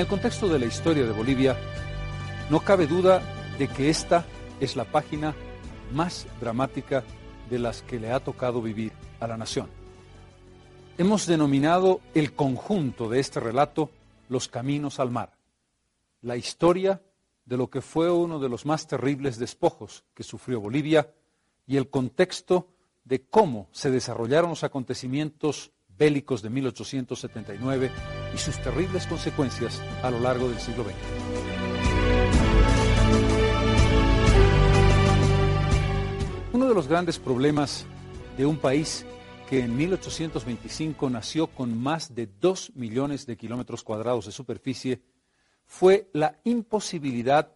el contexto de la historia de Bolivia, no cabe duda de que esta es la página más dramática de las que le ha tocado vivir a la nación. Hemos denominado el conjunto de este relato los caminos al mar, la historia de lo que fue uno de los más terribles despojos que sufrió Bolivia y el contexto de cómo se desarrollaron los acontecimientos bélicos de 1879 y sus terribles consecuencias a lo largo del siglo XX. Uno de los grandes problemas de un país que en 1825 nació con más de 2 millones de kilómetros cuadrados de superficie fue la imposibilidad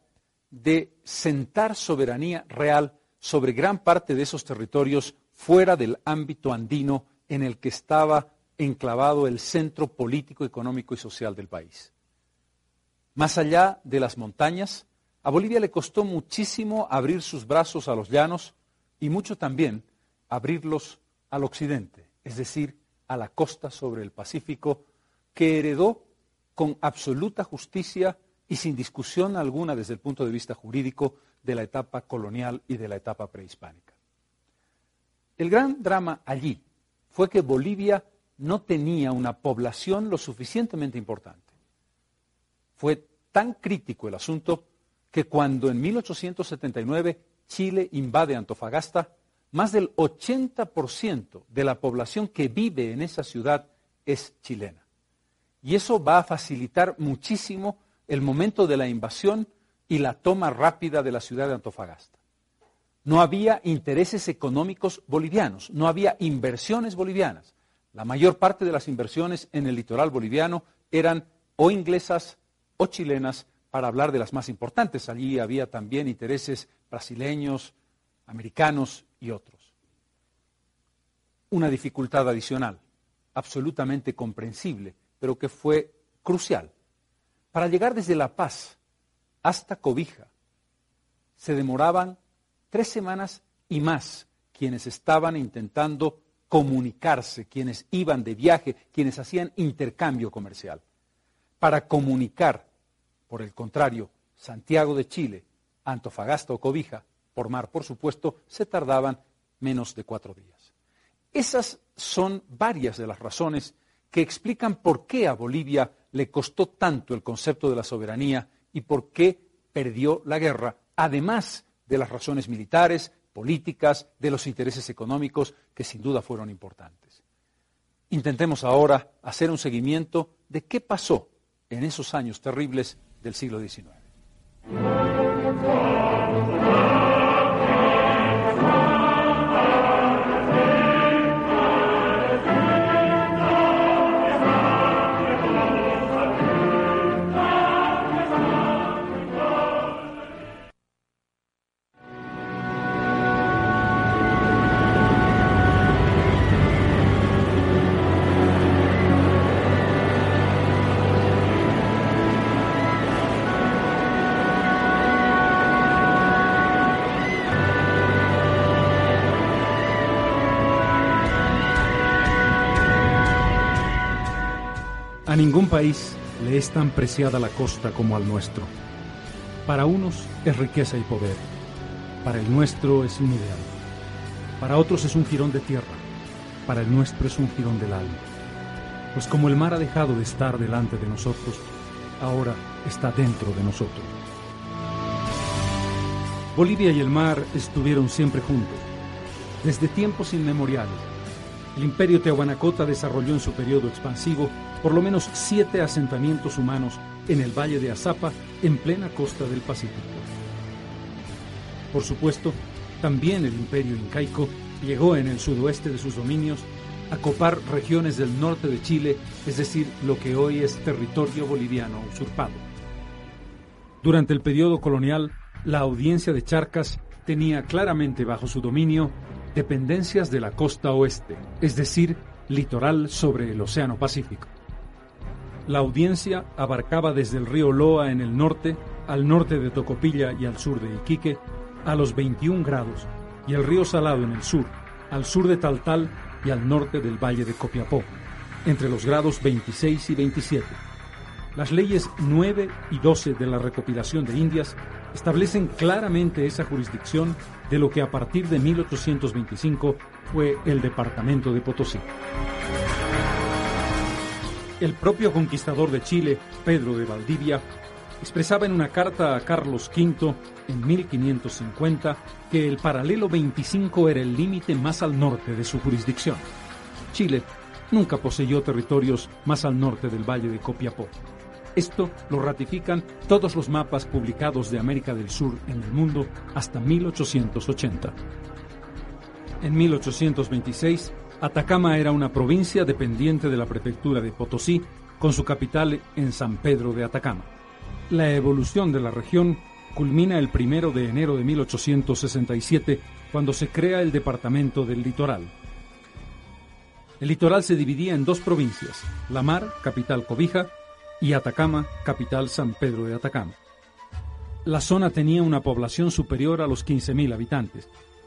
de sentar soberanía real sobre gran parte de esos territorios fuera del ámbito andino en el que estaba enclavado el centro político, económico y social del país. Más allá de las montañas, a Bolivia le costó muchísimo abrir sus brazos a los llanos y mucho también abrirlos al occidente, es decir, a la costa sobre el Pacífico, que heredó con absoluta justicia y sin discusión alguna desde el punto de vista jurídico de la etapa colonial y de la etapa prehispánica. El gran drama allí fue que Bolivia no tenía una población lo suficientemente importante. Fue tan crítico el asunto que cuando en 1879 Chile invade Antofagasta, más del 80% de la población que vive en esa ciudad es chilena. Y eso va a facilitar muchísimo el momento de la invasión y la toma rápida de la ciudad de Antofagasta. No había intereses económicos bolivianos, no había inversiones bolivianas. La mayor parte de las inversiones en el litoral boliviano eran o inglesas o chilenas, para hablar de las más importantes. Allí había también intereses brasileños, americanos y otros. Una dificultad adicional, absolutamente comprensible, pero que fue crucial. Para llegar desde La Paz hasta Cobija, se demoraban tres semanas y más quienes estaban intentando comunicarse, quienes iban de viaje, quienes hacían intercambio comercial. Para comunicar, por el contrario, Santiago de Chile, Antofagasta o Cobija, por mar, por supuesto, se tardaban menos de cuatro días. Esas son varias de las razones que explican por qué a Bolivia le costó tanto el concepto de la soberanía y por qué perdió la guerra, además de las razones militares, políticas, de los intereses económicos, que sin duda fueron importantes. Intentemos ahora hacer un seguimiento de qué pasó en esos años terribles del siglo XIX. A ningún país le es tan preciada la costa como al nuestro. Para unos es riqueza y poder, para el nuestro es un ideal, para otros es un jirón de tierra, para el nuestro es un jirón del alma. Pues como el mar ha dejado de estar delante de nosotros, ahora está dentro de nosotros. Bolivia y el mar estuvieron siempre juntos, desde tiempos inmemoriales. El imperio Tehuanacota desarrolló en su periodo expansivo por lo menos siete asentamientos humanos en el valle de Azapa, en plena costa del Pacífico. Por supuesto, también el imperio incaico llegó en el sudoeste de sus dominios a copar regiones del norte de Chile, es decir, lo que hoy es territorio boliviano usurpado. Durante el periodo colonial, la audiencia de Charcas tenía claramente bajo su dominio dependencias de la costa oeste, es decir, litoral sobre el Océano Pacífico. La audiencia abarcaba desde el río Loa en el norte, al norte de Tocopilla y al sur de Iquique, a los 21 grados, y el río Salado en el sur, al sur de Taltal y al norte del valle de Copiapó, entre los grados 26 y 27. Las leyes 9 y 12 de la recopilación de Indias establecen claramente esa jurisdicción de lo que a partir de 1825 fue el departamento de Potosí. El propio conquistador de Chile, Pedro de Valdivia, expresaba en una carta a Carlos V en 1550 que el paralelo 25 era el límite más al norte de su jurisdicción. Chile nunca poseyó territorios más al norte del valle de Copiapó. Esto lo ratifican todos los mapas publicados de América del Sur en el mundo hasta 1880. En 1826, Atacama era una provincia dependiente de la prefectura de Potosí, con su capital en San Pedro de Atacama. La evolución de la región culmina el primero de enero de 1867, cuando se crea el Departamento del Litoral. El litoral se dividía en dos provincias, La Mar, capital Cobija, y Atacama, capital San Pedro de Atacama. La zona tenía una población superior a los 15.000 habitantes.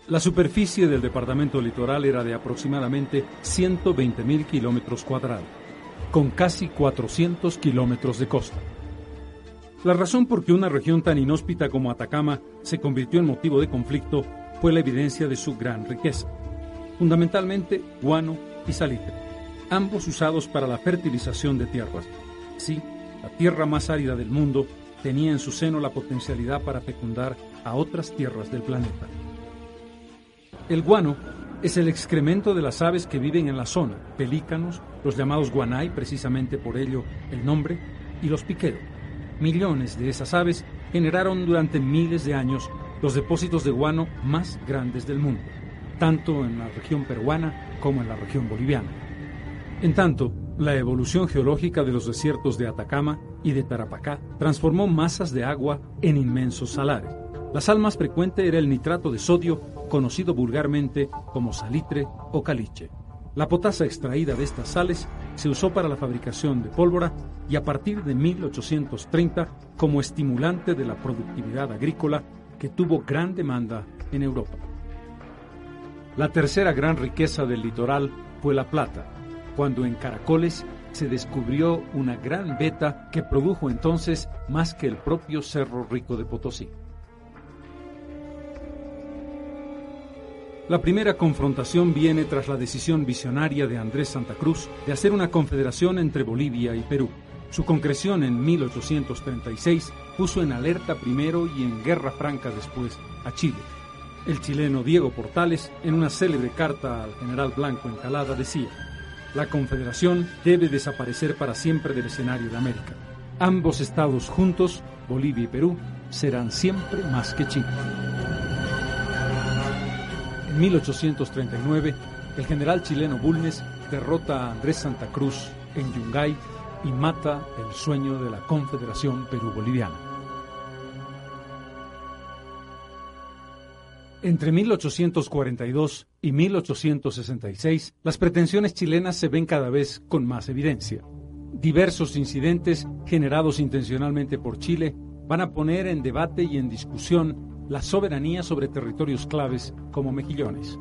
La superficie del departamento litoral era de aproximadamente 120.000 kilómetros cuadrados, con casi 400 kilómetros de costa. La razón por que una región tan inhóspita como Atacama se convirtió en motivo de conflicto fue la evidencia de su gran riqueza, fundamentalmente guano y salitre, ambos usados para la fertilización de tierras. Sí, la tierra más árida del mundo tenía en su seno la potencialidad para fecundar a otras tierras del planeta. El guano es el excremento de las aves que viven en la zona, pelícanos, los llamados guanay, precisamente por ello el nombre, y los piqueros Millones de esas aves generaron durante miles de años los depósitos de guano más grandes del mundo, tanto en la región peruana como en la región boliviana. En tanto, la evolución geológica de los desiertos de Atacama y de Tarapacá transformó masas de agua en inmensos salares. La sal más frecuente era el nitrato de sodio, conocido vulgarmente como salitre o caliche. La potasa extraída de estas sales se usó para la fabricación de pólvora y a partir de 1830 como estimulante de la productividad agrícola que tuvo gran demanda en Europa. La tercera gran riqueza del litoral fue la plata, cuando en Caracoles se descubrió una gran veta que produjo entonces más que el propio Cerro Rico de Potosí. La primera confrontación viene tras la decisión visionaria de Andrés Santa Cruz de hacer una confederación entre Bolivia y Perú. Su concreción en 1836 puso en alerta primero y en guerra franca después a Chile. El chileno Diego Portales, en una célebre carta al general Blanco Encalada, decía, la confederación debe desaparecer para siempre del escenario de América. Ambos estados juntos, Bolivia y Perú, serán siempre más que Chile. 1839, el general chileno Bulnes derrota a Andrés Santa Cruz en Yungay y mata el sueño de la Confederación Perú-Boliviana. Entre 1842 y 1866, las pretensiones chilenas se ven cada vez con más evidencia. Diversos incidentes generados intencionalmente por Chile van a poner en debate y en discusión la soberanía sobre territorios claves como Mejillones.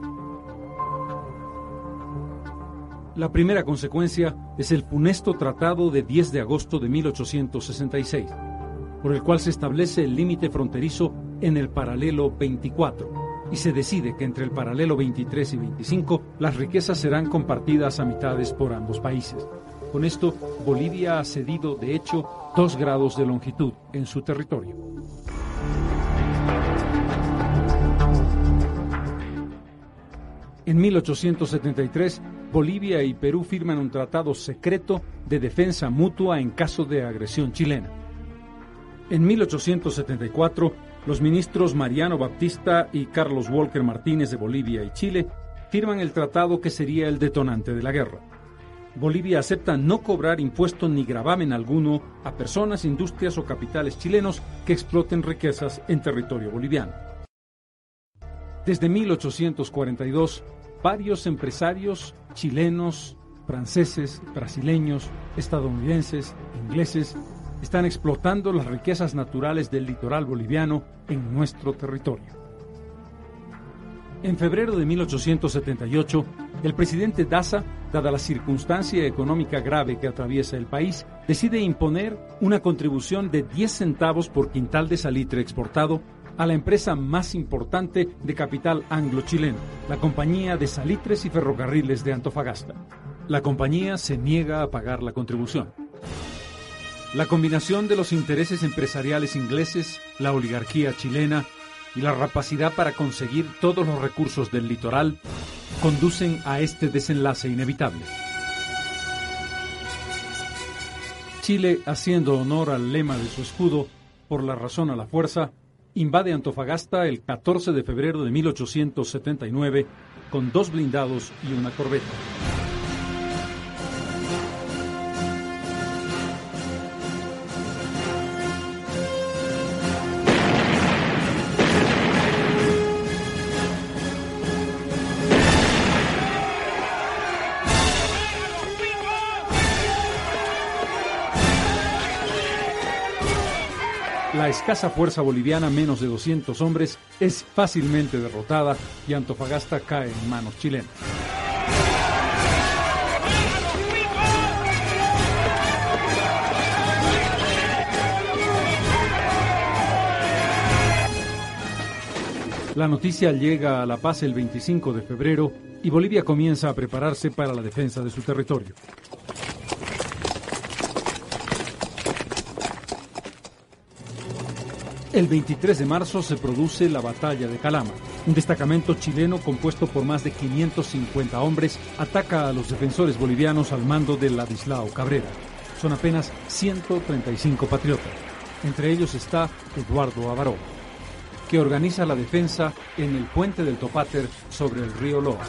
La primera consecuencia es el funesto Tratado de 10 de agosto de 1866, por el cual se establece el límite fronterizo en el paralelo 24 y se decide que entre el paralelo 23 y 25 las riquezas serán compartidas a mitades por ambos países. Con esto, Bolivia ha cedido, de hecho, dos grados de longitud en su territorio. En 1873, Bolivia y Perú firman un tratado secreto de defensa mutua en caso de agresión chilena. En 1874, los ministros Mariano Baptista y Carlos Walker Martínez de Bolivia y Chile firman el tratado que sería el detonante de la guerra. Bolivia acepta no cobrar impuesto ni gravamen alguno a personas, industrias o capitales chilenos que exploten riquezas en territorio boliviano. Desde 1842, varios empresarios chilenos, franceses, brasileños, estadounidenses, ingleses, están explotando las riquezas naturales del litoral boliviano en nuestro territorio. En febrero de 1878, el presidente Daza, dada la circunstancia económica grave que atraviesa el país, decide imponer una contribución de 10 centavos por quintal de salitre exportado a la empresa más importante de capital anglo-chileno, la Compañía de Salitres y Ferrocarriles de Antofagasta. La compañía se niega a pagar la contribución. La combinación de los intereses empresariales ingleses, la oligarquía chilena y la rapacidad para conseguir todos los recursos del litoral conducen a este desenlace inevitable. Chile, haciendo honor al lema de su escudo, por la razón a la fuerza, invade Antofagasta el 14 de febrero de 1879 con dos blindados y una corbeta. Escasa fuerza boliviana, menos de 200 hombres, es fácilmente derrotada y Antofagasta cae en manos chilenas. La noticia llega a La Paz el 25 de febrero y Bolivia comienza a prepararse para la defensa de su territorio. El 23 de marzo se produce la Batalla de Calama. Un destacamento chileno compuesto por más de 550 hombres ataca a los defensores bolivianos al mando de Ladislao Cabrera. Son apenas 135 patriotas. Entre ellos está Eduardo Avaró, que organiza la defensa en el puente del Topáter sobre el río Loa.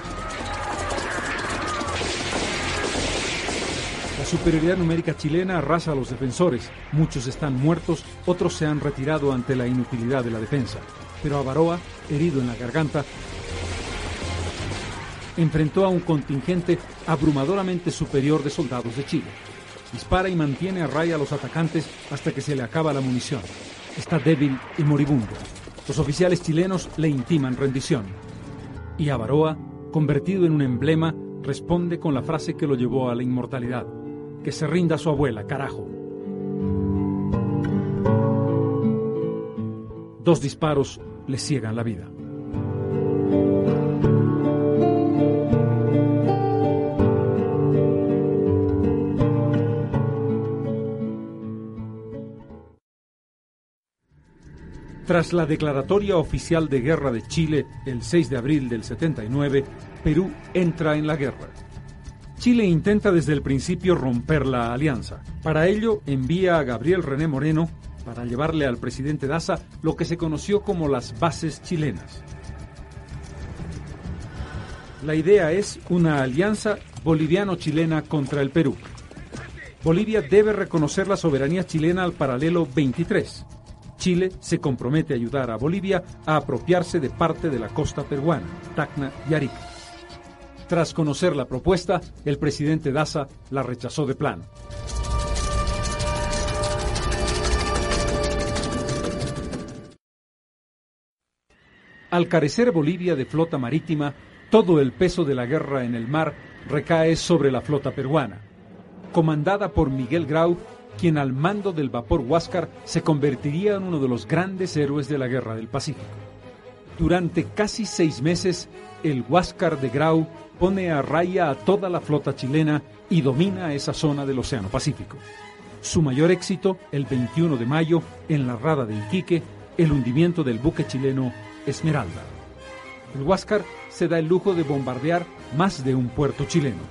Superioridad numérica chilena arrasa a los defensores. Muchos están muertos, otros se han retirado ante la inutilidad de la defensa. Pero Avaroa, herido en la garganta, enfrentó a un contingente abrumadoramente superior de soldados de Chile. Dispara y mantiene a raya a los atacantes hasta que se le acaba la munición. Está débil y moribundo. Los oficiales chilenos le intiman rendición. Y Avaroa, convertido en un emblema, responde con la frase que lo llevó a la inmortalidad que se rinda su abuela, carajo. Dos disparos le ciegan la vida. Tras la declaratoria oficial de guerra de Chile el 6 de abril del 79, Perú entra en la guerra. Chile intenta desde el principio romper la alianza. Para ello envía a Gabriel René Moreno para llevarle al presidente Daza lo que se conoció como las bases chilenas. La idea es una alianza boliviano-chilena contra el Perú. Bolivia debe reconocer la soberanía chilena al paralelo 23. Chile se compromete a ayudar a Bolivia a apropiarse de parte de la costa peruana, Tacna y Arica. Tras conocer la propuesta, el presidente Daza la rechazó de plano. Al carecer Bolivia de flota marítima, todo el peso de la guerra en el mar recae sobre la flota peruana, comandada por Miguel Grau, quien al mando del vapor Huáscar se convertiría en uno de los grandes héroes de la guerra del Pacífico. Durante casi seis meses, el Huáscar de Grau pone a raya a toda la flota chilena y domina esa zona del Océano Pacífico. Su mayor éxito, el 21 de mayo, en la rada de Iquique, el hundimiento del buque chileno Esmeralda. El Huáscar se da el lujo de bombardear más de un puerto chileno.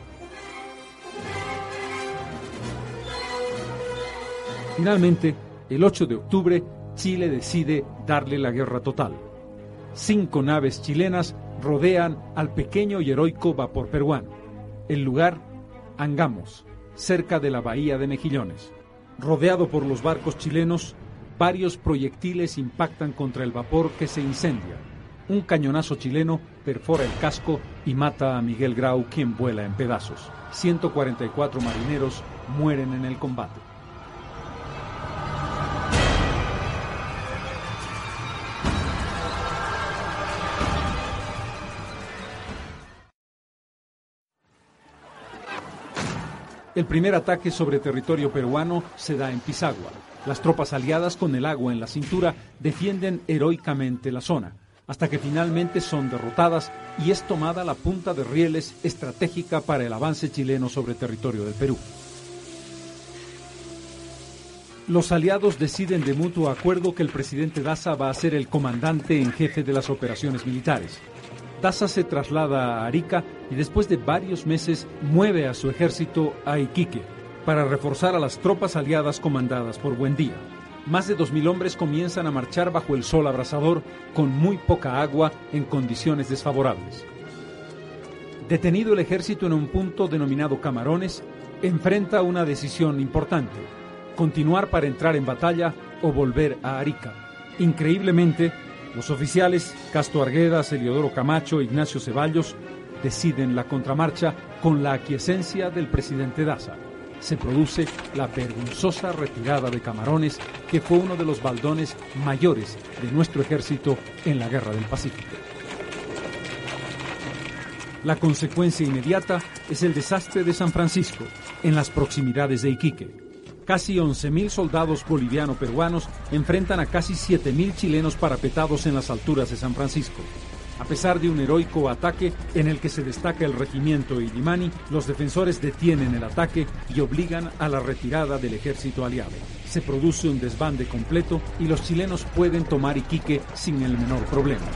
Finalmente, el 8 de octubre, Chile decide darle la guerra total. Cinco naves chilenas rodean al pequeño y heroico vapor peruano. El lugar, Angamos, cerca de la bahía de Mejillones. Rodeado por los barcos chilenos, varios proyectiles impactan contra el vapor que se incendia. Un cañonazo chileno perfora el casco y mata a Miguel Grau, quien vuela en pedazos. 144 marineros mueren en el combate. El primer ataque sobre territorio peruano se da en Pisagua. Las tropas aliadas con el agua en la cintura defienden heroicamente la zona, hasta que finalmente son derrotadas y es tomada la punta de rieles estratégica para el avance chileno sobre territorio del Perú. Los aliados deciden de mutuo acuerdo que el presidente Daza va a ser el comandante en jefe de las operaciones militares. Daza se traslada a Arica y después de varios meses mueve a su ejército a Iquique para reforzar a las tropas aliadas comandadas por Buendía. Más de 2.000 hombres comienzan a marchar bajo el sol abrasador con muy poca agua en condiciones desfavorables. Detenido el ejército en un punto denominado Camarones, enfrenta una decisión importante, continuar para entrar en batalla o volver a Arica. Increíblemente, los oficiales Castro Arguedas, Eliodoro Camacho Ignacio Ceballos deciden la contramarcha con la aquiescencia del presidente Daza. Se produce la vergonzosa retirada de Camarones, que fue uno de los baldones mayores de nuestro ejército en la Guerra del Pacífico. La consecuencia inmediata es el desastre de San Francisco, en las proximidades de Iquique casi 11.000 soldados boliviano-peruanos enfrentan a casi 7.000 chilenos parapetados en las alturas de San Francisco. A pesar de un heroico ataque en el que se destaca el regimiento Illimani, los defensores detienen el ataque y obligan a la retirada del ejército aliado. Se produce un desbande completo y los chilenos pueden tomar Iquique sin el menor problema.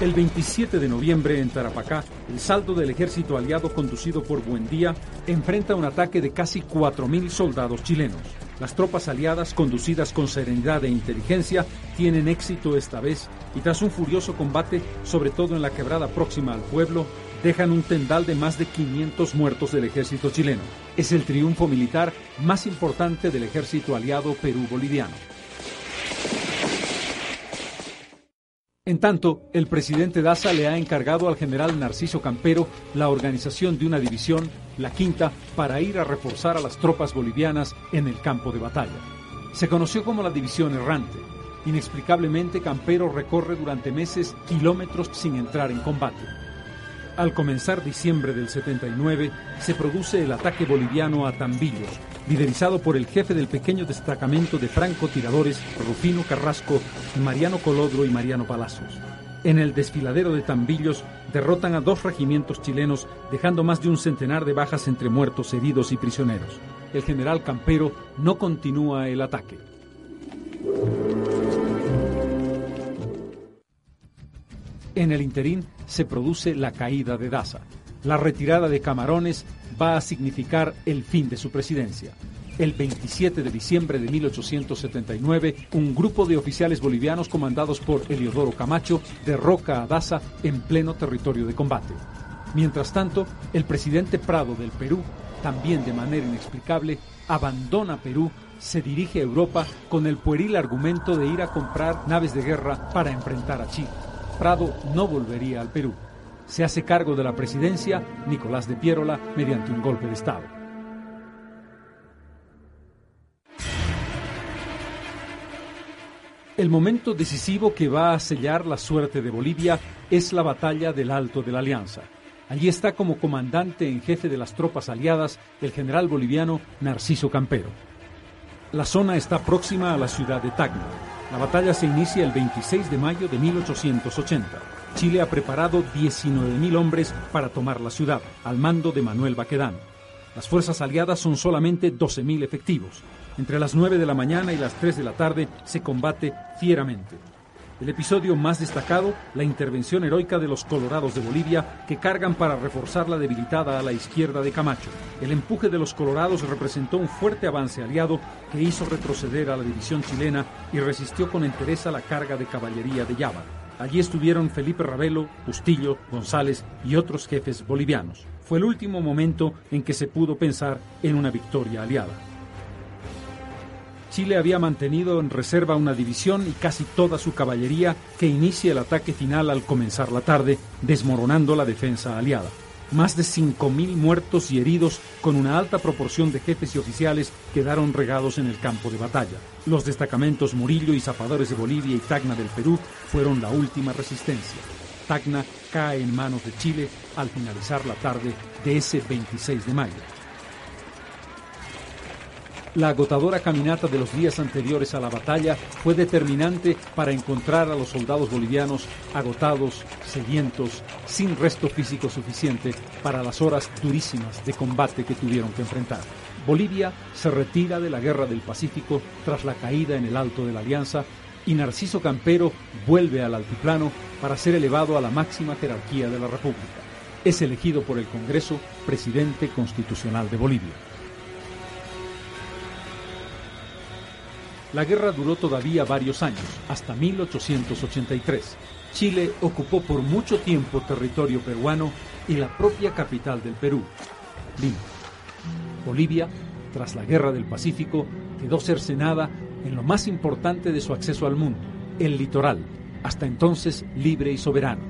El 27 de noviembre en Tarapacá, el saldo del ejército aliado conducido por Buendía enfrenta un ataque de casi 4.000 soldados chilenos. Las tropas aliadas, conducidas con serenidad e inteligencia, tienen éxito esta vez y tras un furioso combate, sobre todo en la quebrada próxima al pueblo, dejan un tendal de más de 500 muertos del ejército chileno. Es el triunfo militar más importante del ejército aliado Perú-Boliviano. En tanto, el presidente Daza le ha encargado al general Narciso Campero la organización de una división, la quinta, para ir a reforzar a las tropas bolivianas en el campo de batalla. Se conoció como la división errante. Inexplicablemente, Campero recorre durante meses kilómetros sin entrar en combate. Al comenzar diciembre del 79, se produce el ataque boliviano a Tambillos, liderizado por el jefe del pequeño destacamento de francotiradores Rufino Carrasco, Mariano Colodro y Mariano Palazos. En el desfiladero de Tambillos derrotan a dos regimientos chilenos, dejando más de un centenar de bajas entre muertos, heridos y prisioneros. El general Campero no continúa el ataque. En el interín se produce la caída de Daza. La retirada de Camarones va a significar el fin de su presidencia. El 27 de diciembre de 1879, un grupo de oficiales bolivianos comandados por Eliodoro Camacho derroca a Daza en pleno territorio de combate. Mientras tanto, el presidente Prado del Perú, también de manera inexplicable, abandona Perú, se dirige a Europa con el pueril argumento de ir a comprar naves de guerra para enfrentar a Chile. Prado no volvería al Perú. Se hace cargo de la presidencia Nicolás de Piérola mediante un golpe de Estado. El momento decisivo que va a sellar la suerte de Bolivia es la batalla del Alto de la Alianza. Allí está como comandante en jefe de las tropas aliadas el general boliviano Narciso Campero. La zona está próxima a la ciudad de Tacna, la batalla se inicia el 26 de mayo de 1880. Chile ha preparado 19.000 hombres para tomar la ciudad, al mando de Manuel Baquedano. Las fuerzas aliadas son solamente 12.000 efectivos. Entre las 9 de la mañana y las 3 de la tarde se combate fieramente. El episodio más destacado, la intervención heroica de los colorados de Bolivia que cargan para reforzar la debilitada a la izquierda de Camacho. El empuje de los colorados representó un fuerte avance aliado que hizo retroceder a la división chilena y resistió con entereza la carga de caballería de Yaba. Allí estuvieron Felipe Ravelo, Bustillo, González y otros jefes bolivianos. Fue el último momento en que se pudo pensar en una victoria aliada. Chile había mantenido en reserva una división y casi toda su caballería que inicia el ataque final al comenzar la tarde, desmoronando la defensa aliada. Más de 5.000 muertos y heridos, con una alta proporción de jefes y oficiales, quedaron regados en el campo de batalla. Los destacamentos Murillo y Zapadores de Bolivia y Tacna del Perú fueron la última resistencia. Tacna cae en manos de Chile al finalizar la tarde de ese 26 de mayo. La agotadora caminata de los días anteriores a la batalla fue determinante para encontrar a los soldados bolivianos agotados, sedientos, sin resto físico suficiente para las horas durísimas de combate que tuvieron que enfrentar. Bolivia se retira de la Guerra del Pacífico tras la caída en el Alto de la Alianza y Narciso Campero vuelve al altiplano para ser elevado a la máxima jerarquía de la República. Es elegido por el Congreso presidente constitucional de Bolivia. La guerra duró todavía varios años, hasta 1883. Chile ocupó por mucho tiempo territorio peruano y la propia capital del Perú, Lima. Bolivia, tras la Guerra del Pacífico, quedó cercenada en lo más importante de su acceso al mundo, el litoral, hasta entonces libre y soberano.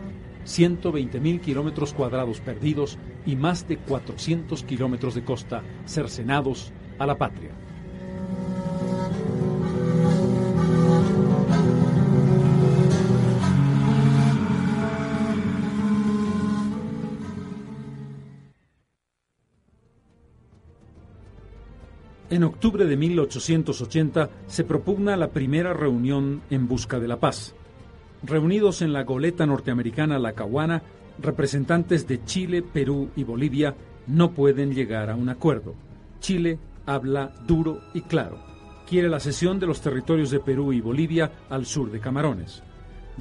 120.000 kilómetros cuadrados perdidos y más de 400 kilómetros de costa cercenados a la patria. En octubre de 1880 se propugna la primera reunión en busca de la paz. Reunidos en la goleta norteamericana La Caguana, representantes de Chile, Perú y Bolivia no pueden llegar a un acuerdo. Chile habla duro y claro. Quiere la cesión de los territorios de Perú y Bolivia al sur de Camarones.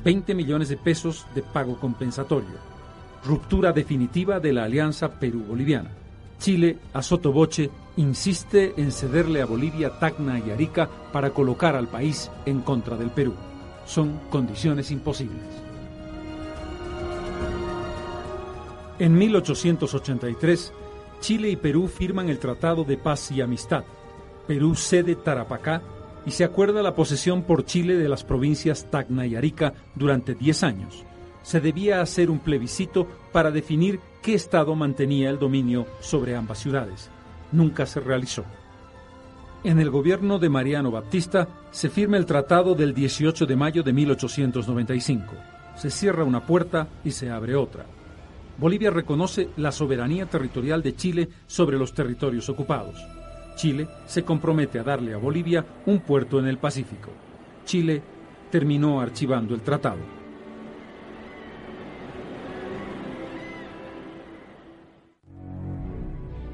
20 millones de pesos de pago compensatorio. Ruptura definitiva de la alianza Perú-Boliviana. Chile, a sotoboche, insiste en cederle a Bolivia Tacna y Arica para colocar al país en contra del Perú. Son condiciones imposibles. En 1883, Chile y Perú firman el Tratado de Paz y Amistad. Perú cede Tarapacá y se acuerda la posesión por Chile de las provincias Tacna y Arica durante 10 años. Se debía hacer un plebiscito para definir qué Estado mantenía el dominio sobre ambas ciudades. Nunca se realizó. En el gobierno de Mariano Baptista se firma el tratado del 18 de mayo de 1895. Se cierra una puerta y se abre otra. Bolivia reconoce la soberanía territorial de Chile sobre los territorios ocupados. Chile se compromete a darle a Bolivia un puerto en el Pacífico. Chile terminó archivando el tratado.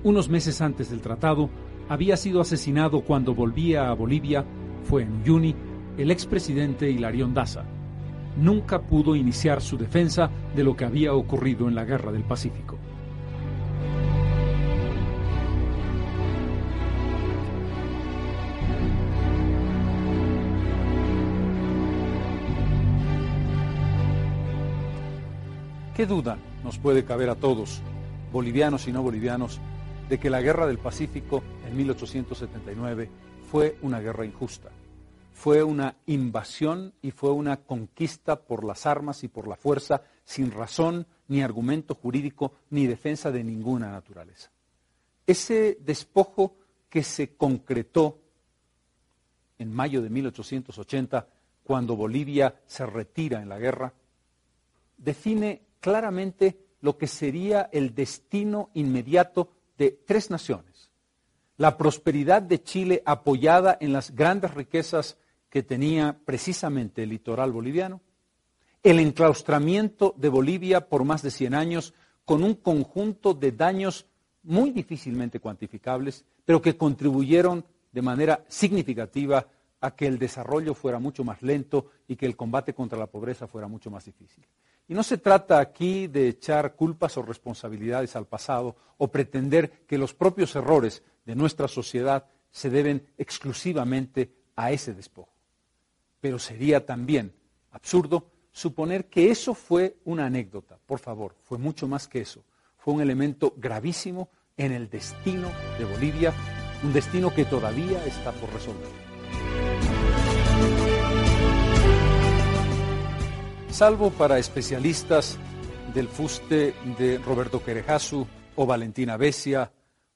Unos meses antes del tratado, había sido asesinado cuando volvía a Bolivia, fue en Uyuni, el expresidente Hilarión Daza. Nunca pudo iniciar su defensa de lo que había ocurrido en la Guerra del Pacífico. ¿Qué duda nos puede caber a todos, bolivianos y no bolivianos, de que la guerra del Pacífico en 1879 fue una guerra injusta. Fue una invasión y fue una conquista por las armas y por la fuerza, sin razón, ni argumento jurídico, ni defensa de ninguna naturaleza. Ese despojo que se concretó en mayo de 1880, cuando Bolivia se retira en la guerra, define claramente lo que sería el destino inmediato de tres naciones. La prosperidad de Chile apoyada en las grandes riquezas que tenía precisamente el litoral boliviano, el enclaustramiento de Bolivia por más de 100 años con un conjunto de daños muy difícilmente cuantificables, pero que contribuyeron de manera significativa a que el desarrollo fuera mucho más lento y que el combate contra la pobreza fuera mucho más difícil. Y no se trata aquí de echar culpas o responsabilidades al pasado o pretender que los propios errores de nuestra sociedad se deben exclusivamente a ese despojo. Pero sería también absurdo suponer que eso fue una anécdota. Por favor, fue mucho más que eso. Fue un elemento gravísimo en el destino de Bolivia, un destino que todavía está por resolver. Salvo para especialistas del fuste de Roberto Querejasu o Valentina Besia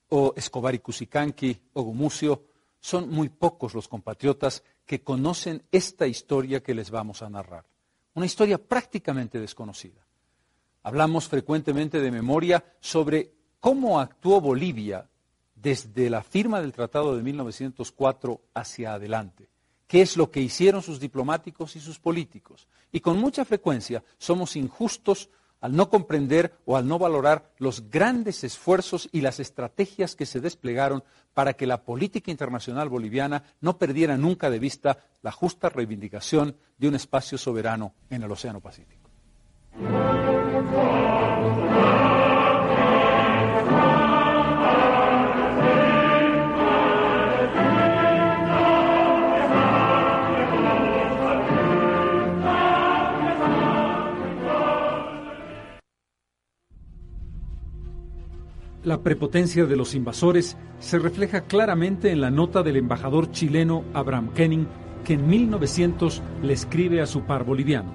o Escobar y Cusicanqui o Gumucio, son muy pocos los compatriotas que conocen esta historia que les vamos a narrar. Una historia prácticamente desconocida. Hablamos frecuentemente de memoria sobre cómo actuó Bolivia desde la firma del Tratado de 1904 hacia adelante. ¿Qué es lo que hicieron sus diplomáticos y sus políticos? Y con mucha frecuencia somos injustos al no comprender o al no valorar los grandes esfuerzos y las estrategias que se desplegaron para que la política internacional boliviana no perdiera nunca de vista la justa reivindicación de un espacio soberano en el Océano Pacífico. La prepotencia de los invasores se refleja claramente en la nota del embajador chileno Abraham Kenning, que en 1900 le escribe a su par boliviano.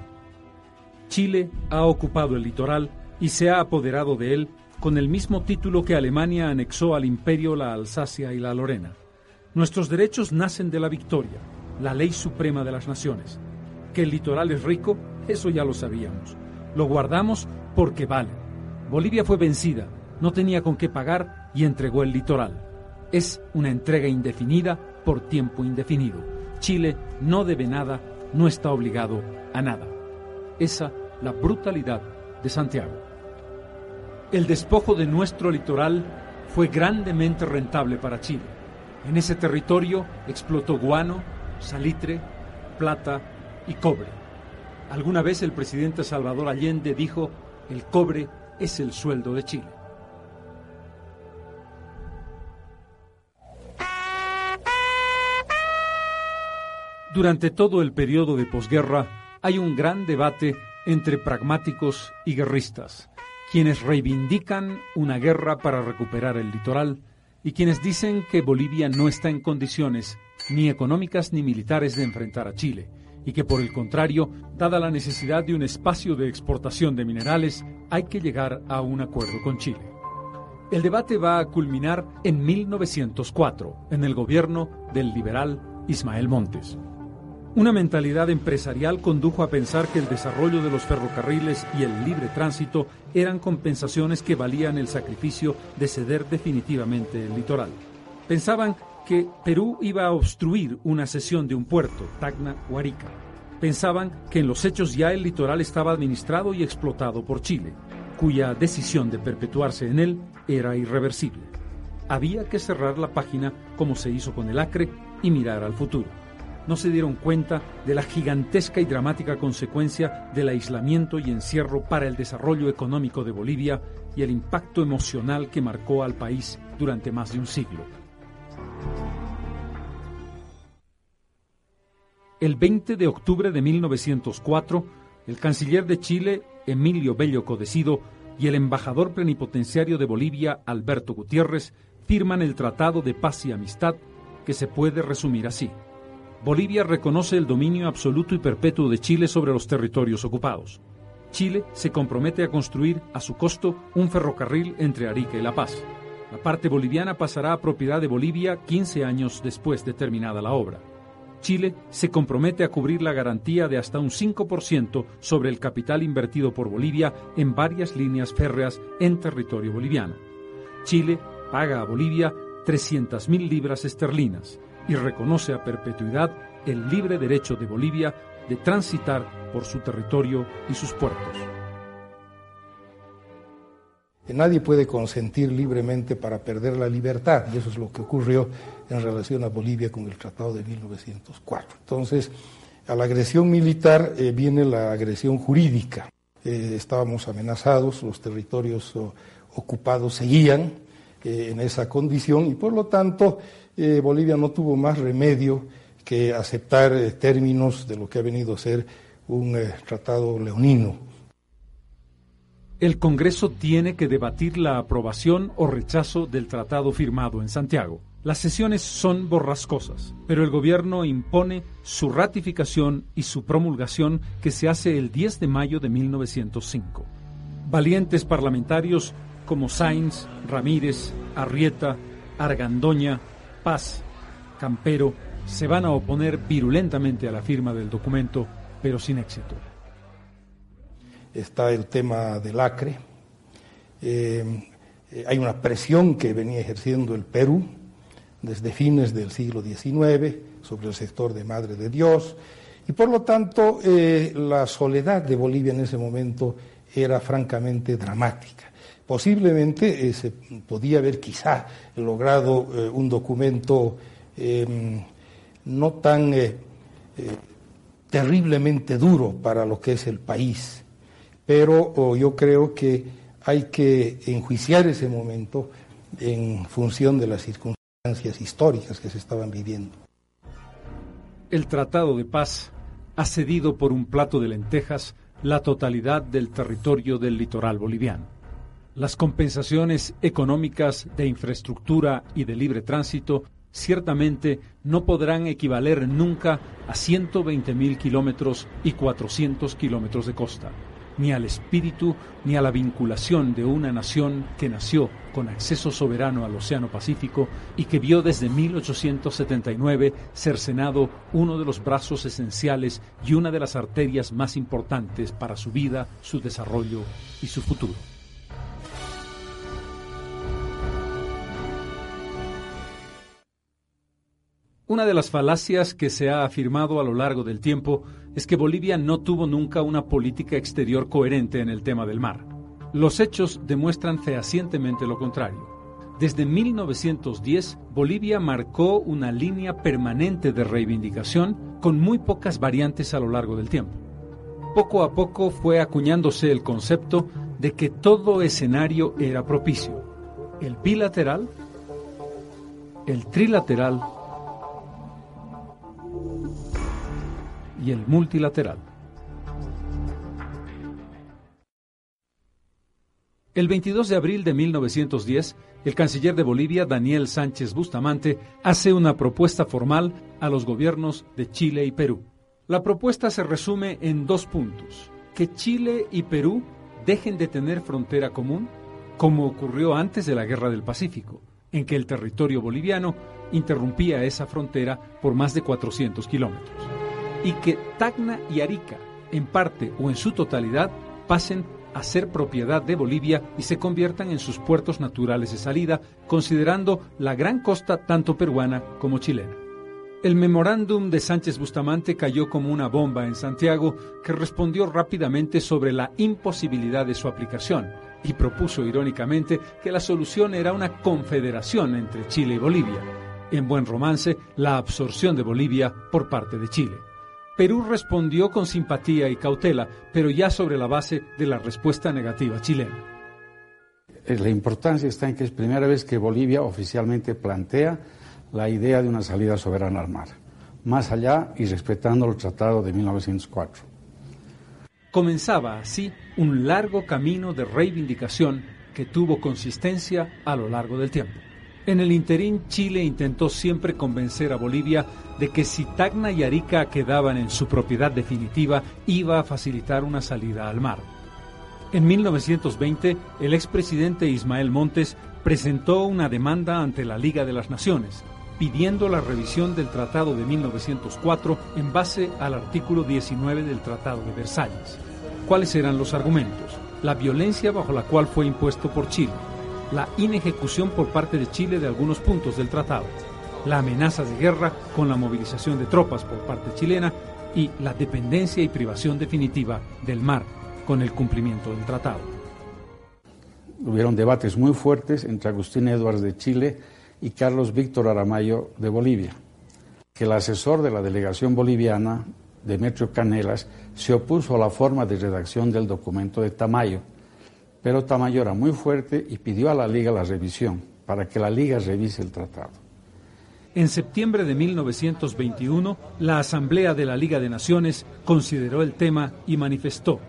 Chile ha ocupado el litoral y se ha apoderado de él con el mismo título que Alemania anexó al imperio la Alsacia y la Lorena. Nuestros derechos nacen de la victoria, la ley suprema de las naciones. Que el litoral es rico, eso ya lo sabíamos. Lo guardamos porque vale. Bolivia fue vencida, no tenía con qué pagar y entregó el litoral. Es una entrega indefinida por tiempo indefinido. Chile no debe nada, no está obligado a nada. Esa la brutalidad de Santiago. El despojo de nuestro litoral fue grandemente rentable para Chile. En ese territorio explotó guano, salitre, plata y cobre. Alguna vez el presidente Salvador Allende dijo, el cobre es el sueldo de Chile. Durante todo el periodo de posguerra hay un gran debate entre pragmáticos y guerristas, quienes reivindican una guerra para recuperar el litoral y quienes dicen que Bolivia no está en condiciones ni económicas ni militares de enfrentar a Chile y que por el contrario, dada la necesidad de un espacio de exportación de minerales, hay que llegar a un acuerdo con Chile. El debate va a culminar en 1904, en el gobierno del liberal Ismael Montes. Una mentalidad empresarial condujo a pensar que el desarrollo de los ferrocarriles y el libre tránsito eran compensaciones que valían el sacrificio de ceder definitivamente el litoral. Pensaban que Perú iba a obstruir una cesión de un puerto, Tacna o Arica. Pensaban que en los hechos ya el litoral estaba administrado y explotado por Chile, cuya decisión de perpetuarse en él era irreversible. Había que cerrar la página como se hizo con el Acre y mirar al futuro no se dieron cuenta de la gigantesca y dramática consecuencia del aislamiento y encierro para el desarrollo económico de Bolivia y el impacto emocional que marcó al país durante más de un siglo. El 20 de octubre de 1904, el canciller de Chile, Emilio Bello Codecido, y el embajador plenipotenciario de Bolivia, Alberto Gutiérrez, firman el Tratado de Paz y Amistad, que se puede resumir así. Bolivia reconoce el dominio absoluto y perpetuo de Chile sobre los territorios ocupados. Chile se compromete a construir a su costo un ferrocarril entre Arica y La Paz. La parte boliviana pasará a propiedad de Bolivia 15 años después de terminada la obra. Chile se compromete a cubrir la garantía de hasta un 5% sobre el capital invertido por Bolivia en varias líneas férreas en territorio boliviano. Chile paga a Bolivia 300.000 libras esterlinas, y reconoce a perpetuidad el libre derecho de Bolivia de transitar por su territorio y sus puertos. Nadie puede consentir libremente para perder la libertad, y eso es lo que ocurrió en relación a Bolivia con el Tratado de 1904. Entonces, a la agresión militar eh, viene la agresión jurídica. Eh, estábamos amenazados, los territorios ocupados seguían eh, en esa condición y por lo tanto eh, Bolivia no tuvo más remedio que aceptar eh, términos de lo que ha venido a ser un eh, tratado leonino. El Congreso tiene que debatir la aprobación o rechazo del tratado firmado en Santiago. Las sesiones son borrascosas, pero el gobierno impone su ratificación y su promulgación que se hace el 10 de mayo de 1905. Valientes parlamentarios como Sainz, Ramírez, Arrieta, Argandoña, Paz, Campero, se van a oponer virulentamente a la firma del documento, pero sin éxito. está el tema del Acre, eh, hay una presión que venía ejerciendo el Perú desde fines del siglo XIX sobre el sector de Madre de Dios, y por lo tanto la soledad de Bolivia en ese momento era francamente dramática. Posiblemente se podía haber quizá logrado un documento em, no tan terriblemente duro para lo que es el país, pero yo creo que hay que enjuiciar ese momento en función de las circunstancias históricas que se estaban viviendo. El Tratado de Paz ha cedido por un plato de lentejas la totalidad del territorio del litoral boliviano. Las compensaciones económicas de infraestructura y de libre tránsito ciertamente no podrán equivaler nunca a 120.000 kilómetros y 400 kilómetros de costa, ni al espíritu ni a la vinculación de una nación que nació con acceso soberano al Océano Pacífico y que vio desde 1879 cercenado uno de los brazos esenciales y una de las arterias más importantes para su vida, su desarrollo y su futuro. Una de las falacias que se ha afirmado a lo largo del tiempo es que Bolivia no tuvo nunca una política exterior coherente en el tema del mar. Los hechos demuestran fehacientemente lo contrario. Desde 1910, Bolivia marcó una línea permanente de reivindicación con muy pocas variantes a lo largo del tiempo. Poco a poco fue acuñándose el concepto de que todo escenario era propicio. El bilateral, el trilateral y el multilateral. El 22 de abril de 1910, el canciller de Bolivia, Daniel Sánchez Bustamante, hace una propuesta formal a los gobiernos de Chile y Perú. La propuesta se resume en dos puntos. Que Chile y Perú dejen de tener frontera común, como ocurrió antes de la Guerra del Pacífico, en que el territorio boliviano interrumpía esa frontera por más de 400 kilómetros y que Tacna y Arica, en parte o en su totalidad, pasen a ser propiedad de Bolivia y se conviertan en sus puertos naturales de salida, considerando la gran costa tanto peruana como chilena. El memorándum de Sánchez Bustamante cayó como una bomba en Santiago, que respondió rápidamente sobre la imposibilidad de su aplicación y propuso irónicamente que la solución era una confederación entre Chile y Bolivia. En buen romance, la absorción de Bolivia por parte de Chile. Perú respondió con simpatía y cautela, pero ya sobre la base de la respuesta negativa chilena. Eh, la importancia está en que es primera vez que Bolivia oficialmente plantea la idea de una salida soberana al mar, más allá y respetando el Tratado de 1904. Comenzaba así un largo camino de reivindicación que tuvo consistencia a lo largo del tiempo. En el interín, Chile intentó siempre convencer a Bolivia de que si Tacna y Arica quedaban en su propiedad definitiva, iba a facilitar una salida al mar. En 1920, el expresidente Ismael Montes presentó una demanda ante la Liga de las Naciones, pidiendo la revisión del Tratado de 1904 en base al artículo 19 del Tratado de Versalles. ¿Cuáles eran los argumentos? La violencia bajo la cual fue impuesto por Chile, la inejecución por parte de Chile de algunos puntos del tratado, la amenaza de guerra con la movilización de tropas por parte chilena y la dependencia y privación definitiva del mar con el cumplimiento del tratado. Hubieron debates muy fuertes entre Agustín Edwards de Chile y Carlos Víctor Aramayo de Bolivia, que el asesor de la delegación boliviana, Demetrio Canelas, se opuso a la forma de redacción del documento de Tamayo pero Tamayo era muy fuerte y pidió a la Liga la revisión, para que la Liga revise el tratado. En septiembre de 1921, la Asamblea de la Liga de Naciones consideró el tema y manifestó,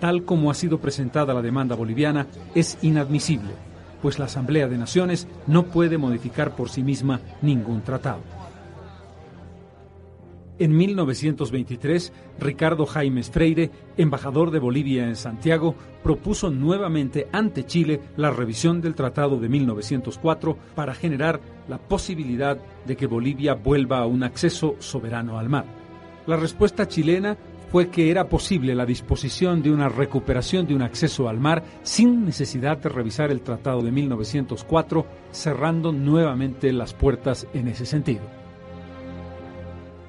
tal como ha sido presentada la demanda boliviana, es inadmisible, pues la Asamblea de Naciones no puede modificar por sí misma ningún tratado. En 1923, Ricardo Jaimes Freire, embajador de Bolivia en Santiago, propuso nuevamente ante Chile la revisión del Tratado de 1904 para generar la posibilidad de que Bolivia vuelva a un acceso soberano al mar. La respuesta chilena fue que era posible la disposición de una recuperación de un acceso al mar sin necesidad de revisar el Tratado de 1904, cerrando nuevamente las puertas en ese sentido.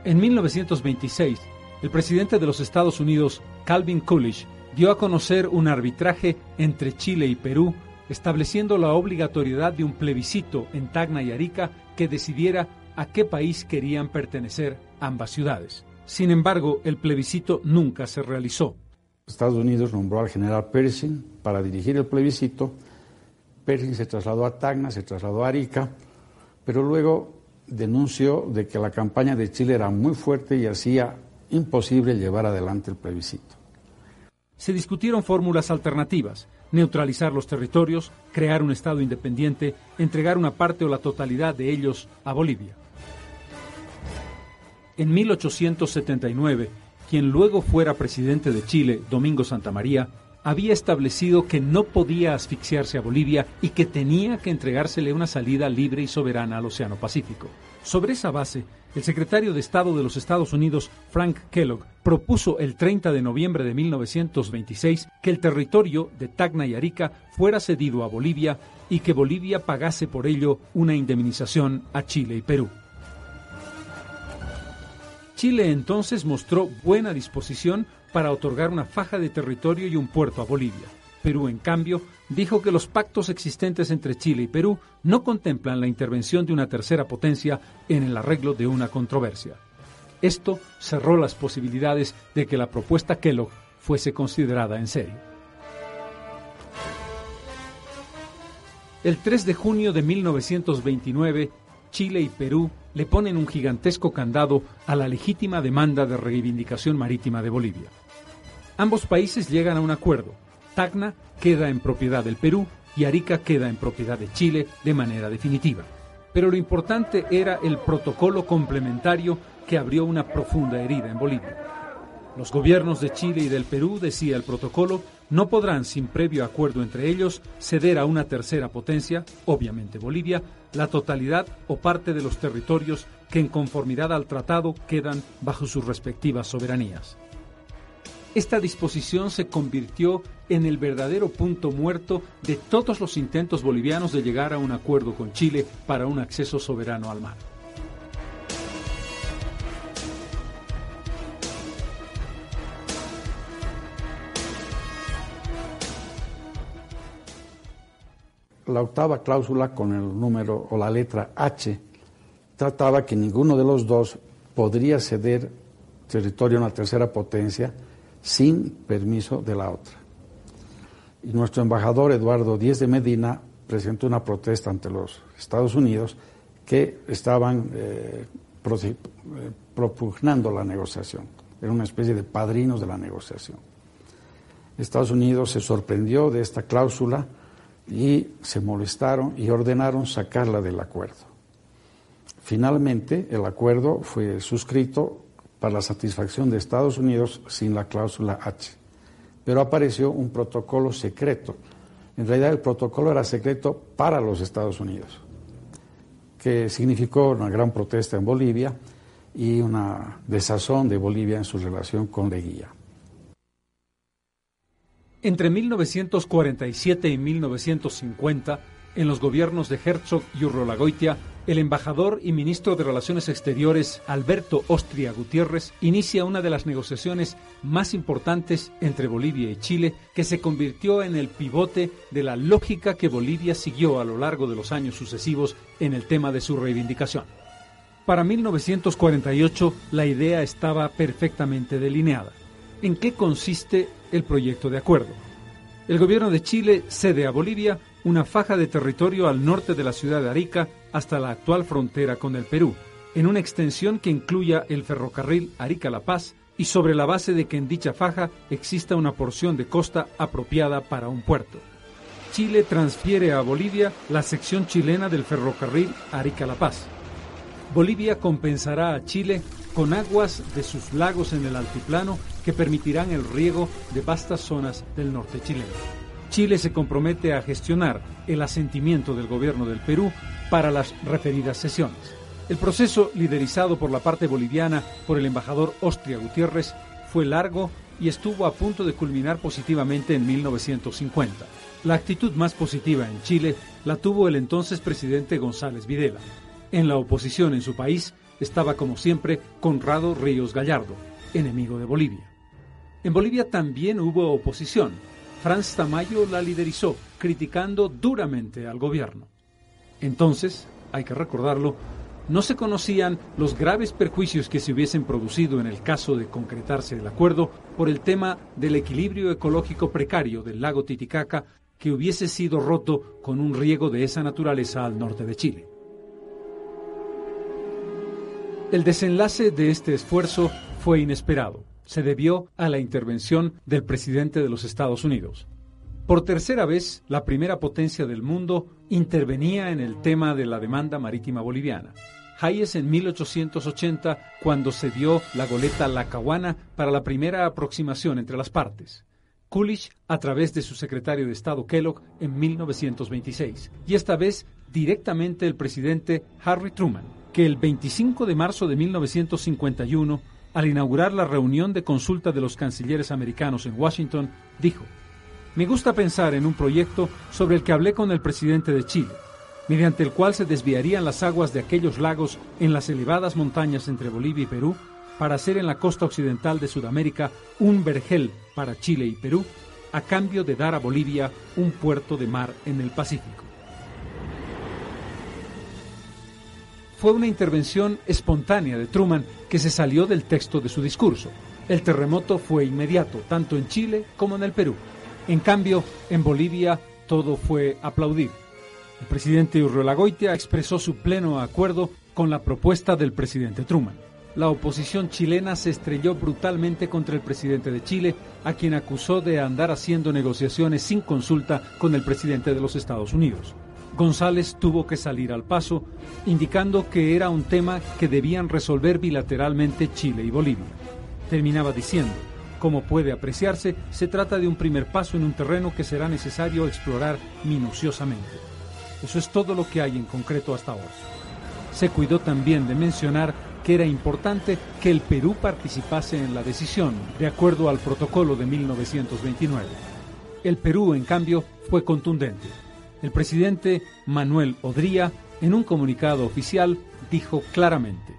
En 1926, el presidente de los Estados Unidos, Calvin Coolidge, dio a conocer un arbitraje entre Chile y Perú, estableciendo la obligatoriedad de un plebiscito en Tacna y Arica que decidiera a qué país querían pertenecer ambas ciudades. Sin embargo, el plebiscito nunca se realizó. Estados Unidos nombró al general Pershing para dirigir el plebiscito. Pershing se trasladó a Tacna, se trasladó a Arica, pero luego denunció de que la campaña de Chile era muy fuerte y hacía imposible llevar adelante el plebiscito. Se discutieron fórmulas alternativas, neutralizar los territorios, crear un Estado independiente, entregar una parte o la totalidad de ellos a Bolivia. En 1879, quien luego fuera presidente de Chile, Domingo Santa María, había establecido que no podía asfixiarse a Bolivia y que tenía que entregársele una salida libre y soberana al Océano Pacífico. Sobre esa base, el secretario de Estado de los Estados Unidos, Frank Kellogg, propuso el 30 de noviembre de 1926 que el territorio de Tacna y Arica fuera cedido a Bolivia y que Bolivia pagase por ello una indemnización a Chile y Perú. Chile entonces mostró buena disposición para otorgar una faja de territorio y un puerto a Bolivia. Perú, en cambio, dijo que los pactos existentes entre Chile y Perú no contemplan la intervención de una tercera potencia en el arreglo de una controversia. Esto cerró las posibilidades de que la propuesta Kellogg fuese considerada en serio. El 3 de junio de 1929, Chile y Perú le ponen un gigantesco candado a la legítima demanda de reivindicación marítima de Bolivia. Ambos países llegan a un acuerdo. Tacna queda en propiedad del Perú y Arica queda en propiedad de Chile de manera definitiva. Pero lo importante era el protocolo complementario que abrió una profunda herida en Bolivia. Los gobiernos de Chile y del Perú, decía el protocolo, no podrán, sin previo acuerdo entre ellos, ceder a una tercera potencia, obviamente Bolivia, la totalidad o parte de los territorios que en conformidad al tratado quedan bajo sus respectivas soberanías. Esta disposición se convirtió en el verdadero punto muerto de todos los intentos bolivianos de llegar a un acuerdo con Chile para un acceso soberano al mar. La octava cláusula con el número o la letra H trataba que ninguno de los dos podría ceder territorio a una tercera potencia sin permiso de la otra. Y nuestro embajador Eduardo Díez de Medina presentó una protesta ante los Estados Unidos que estaban eh, eh, propugnando la negociación. Era una especie de padrinos de la negociación. Estados Unidos se sorprendió de esta cláusula y se molestaron y ordenaron sacarla del acuerdo. Finalmente, el acuerdo fue suscrito para la satisfacción de Estados Unidos sin la cláusula H. Pero apareció un protocolo secreto. En realidad el protocolo era secreto para los Estados Unidos, que significó una gran protesta en Bolivia y una desazón de Bolivia en su relación con Leguía. Entre 1947 y 1950, en los gobiernos de Herzog y Urrolagoitia, el embajador y ministro de Relaciones Exteriores Alberto Ostria Gutiérrez inicia una de las negociaciones más importantes entre Bolivia y Chile que se convirtió en el pivote de la lógica que Bolivia siguió a lo largo de los años sucesivos en el tema de su reivindicación. Para 1948 la idea estaba perfectamente delineada. ¿En qué consiste el proyecto de acuerdo? El gobierno de Chile cede a Bolivia una faja de territorio al norte de la ciudad de Arica hasta la actual frontera con el Perú, en una extensión que incluya el ferrocarril Arica-La Paz y sobre la base de que en dicha faja exista una porción de costa apropiada para un puerto. Chile transfiere a Bolivia la sección chilena del ferrocarril Arica-La Paz. Bolivia compensará a Chile con aguas de sus lagos en el altiplano que permitirán el riego de vastas zonas del norte chileno. Chile se compromete a gestionar el asentimiento del gobierno del Perú para las referidas sesiones. El proceso, liderizado por la parte boliviana por el embajador Ostria Gutiérrez, fue largo y estuvo a punto de culminar positivamente en 1950. La actitud más positiva en Chile la tuvo el entonces presidente González Videla. En la oposición en su país estaba como siempre Conrado Ríos Gallardo, enemigo de Bolivia. En Bolivia también hubo oposición. Franz Tamayo la liderizó, criticando duramente al gobierno. Entonces, hay que recordarlo, no se conocían los graves perjuicios que se hubiesen producido en el caso de concretarse el acuerdo por el tema del equilibrio ecológico precario del lago Titicaca que hubiese sido roto con un riego de esa naturaleza al norte de Chile. El desenlace de este esfuerzo fue inesperado. Se debió a la intervención del presidente de los Estados Unidos. Por tercera vez, la primera potencia del mundo intervenía en el tema de la demanda marítima boliviana. Hayes en 1880 cuando se dio la goleta Lacahuana para la primera aproximación entre las partes. Coolidge a través de su secretario de Estado Kellogg en 1926 y esta vez directamente el presidente Harry Truman, que el 25 de marzo de 1951, al inaugurar la reunión de consulta de los cancilleres americanos en Washington, dijo, Me gusta pensar en un proyecto sobre el que hablé con el presidente de Chile, mediante el cual se desviarían las aguas de aquellos lagos en las elevadas montañas entre Bolivia y Perú para hacer en la costa occidental de Sudamérica un vergel para Chile y Perú, a cambio de dar a Bolivia un puerto de mar en el Pacífico. Fue una intervención espontánea de Truman que se salió del texto de su discurso. El terremoto fue inmediato, tanto en Chile como en el Perú. En cambio, en Bolivia todo fue aplaudir. El presidente Urriola expresó su pleno acuerdo con la propuesta del presidente Truman. La oposición chilena se estrelló brutalmente contra el presidente de Chile, a quien acusó de andar haciendo negociaciones sin consulta con el presidente de los Estados Unidos. González tuvo que salir al paso, indicando que era un tema que debían resolver bilateralmente Chile y Bolivia. Terminaba diciendo, como puede apreciarse, se trata de un primer paso en un terreno que será necesario explorar minuciosamente. Eso es todo lo que hay en concreto hasta ahora. Se cuidó también de mencionar que era importante que el Perú participase en la decisión, de acuerdo al protocolo de 1929. El Perú, en cambio, fue contundente. El presidente Manuel Odría, en un comunicado oficial, dijo claramente,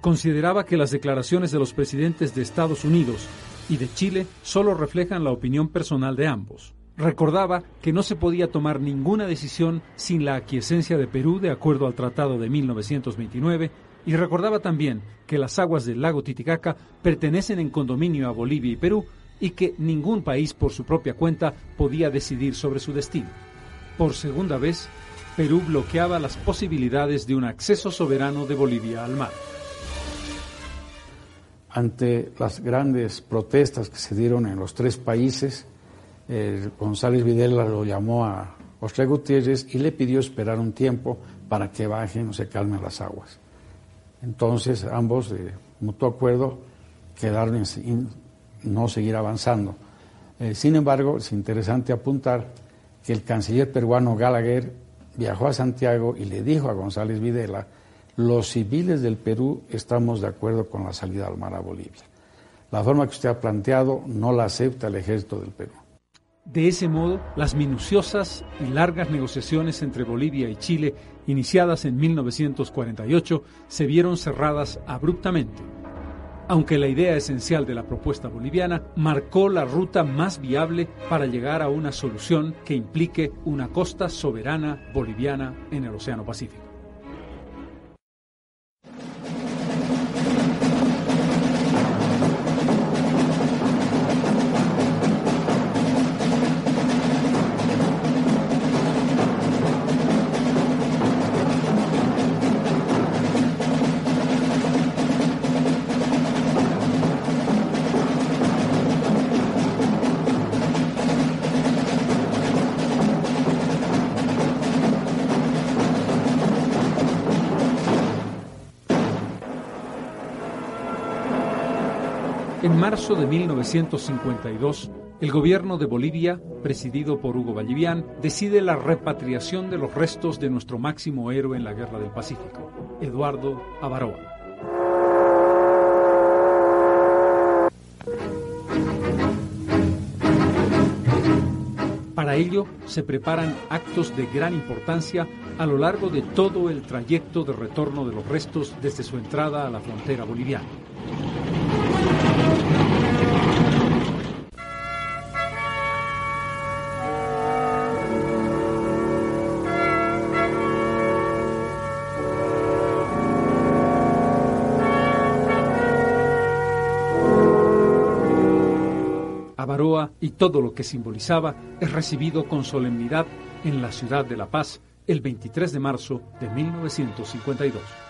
consideraba que las declaraciones de los presidentes de Estados Unidos y de Chile solo reflejan la opinión personal de ambos. Recordaba que no se podía tomar ninguna decisión sin la aquiescencia de Perú de acuerdo al Tratado de 1929 y recordaba también que las aguas del lago Titicaca pertenecen en condominio a Bolivia y Perú y que ningún país por su propia cuenta podía decidir sobre su destino. Por segunda vez, Perú bloqueaba las posibilidades de un acceso soberano de Bolivia al mar. Ante las grandes protestas que se dieron en los tres países, González Videla lo llamó a José Gutiérrez y le pidió esperar un tiempo para que bajen o se calmen las aguas. Entonces ambos, de mutuo acuerdo, quedaron sin no seguir avanzando. Eh, sin embargo, es interesante apuntar que el canciller peruano Gallagher viajó a Santiago y le dijo a González Videla, los civiles del Perú estamos de acuerdo con la salida al mar a Bolivia. La forma que usted ha planteado no la acepta el ejército del Perú. De ese modo, las minuciosas y largas negociaciones entre Bolivia y Chile, iniciadas en 1948, se vieron cerradas abruptamente. Aunque la idea esencial de la propuesta boliviana marcó la ruta más viable para llegar a una solución que implique una costa soberana boliviana en el Océano Pacífico. marzo de 1952, el gobierno de Bolivia, presidido por Hugo Vallivian, decide la repatriación de los restos de nuestro máximo héroe en la Guerra del Pacífico, Eduardo Avaroa. Para ello se preparan actos de gran importancia a lo largo de todo el trayecto de retorno de los restos desde su entrada a la frontera boliviana. Y todo lo que simbolizaba es recibido con solemnidad en la ciudad de La Paz el 23 de marzo de 1952.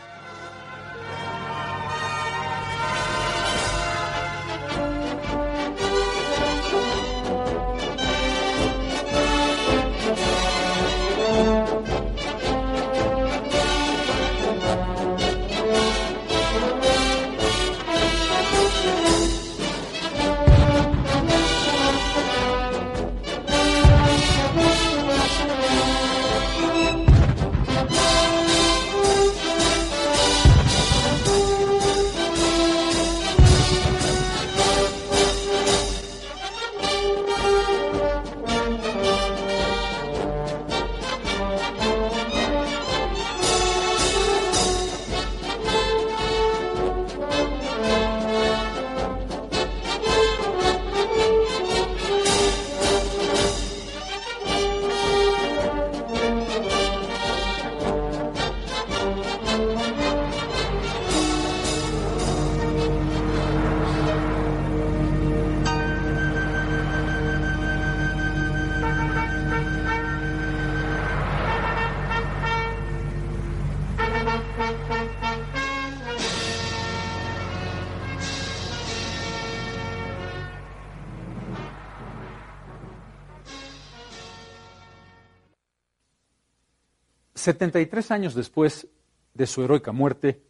73 años después de su heroica muerte,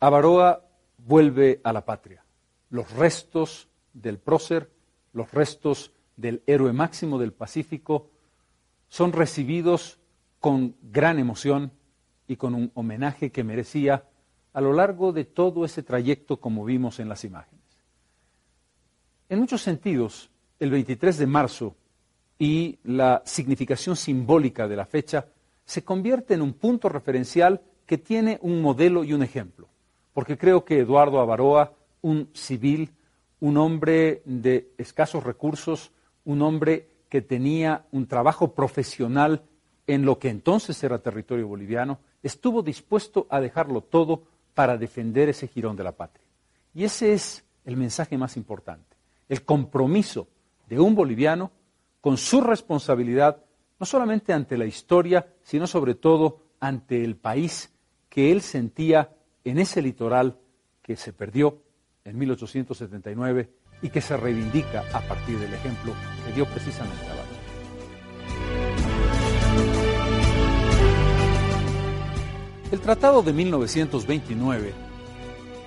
Avaroa vuelve a la patria. Los restos del prócer, los restos del héroe máximo del Pacífico, son recibidos con gran emoción y con un homenaje que merecía a lo largo de todo ese trayecto como vimos en las imágenes. En muchos sentidos, el 23 de marzo y la significación simbólica de la fecha se convierte en un punto referencial que tiene un modelo y un ejemplo. Porque creo que Eduardo Avaroa, un civil, un hombre de escasos recursos, un hombre que tenía un trabajo profesional en lo que entonces era territorio boliviano, estuvo dispuesto a dejarlo todo para defender ese jirón de la patria. Y ese es el mensaje más importante, el compromiso de un boliviano con su responsabilidad no solamente ante la historia, sino sobre todo ante el país que él sentía en ese litoral que se perdió en 1879 y que se reivindica a partir del ejemplo que dio precisamente a El Tratado de 1929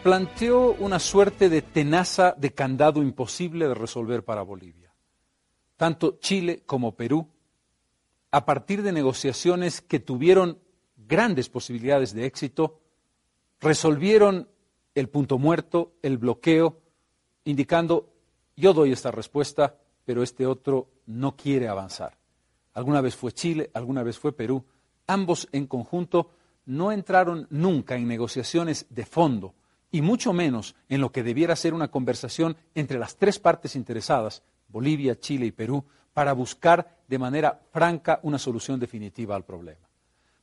planteó una suerte de tenaza de candado imposible de resolver para Bolivia. Tanto Chile como Perú a partir de negociaciones que tuvieron grandes posibilidades de éxito, resolvieron el punto muerto, el bloqueo, indicando, yo doy esta respuesta, pero este otro no quiere avanzar. Alguna vez fue Chile, alguna vez fue Perú. Ambos en conjunto no entraron nunca en negociaciones de fondo, y mucho menos en lo que debiera ser una conversación entre las tres partes interesadas, Bolivia, Chile y Perú, para buscar de manera franca una solución definitiva al problema.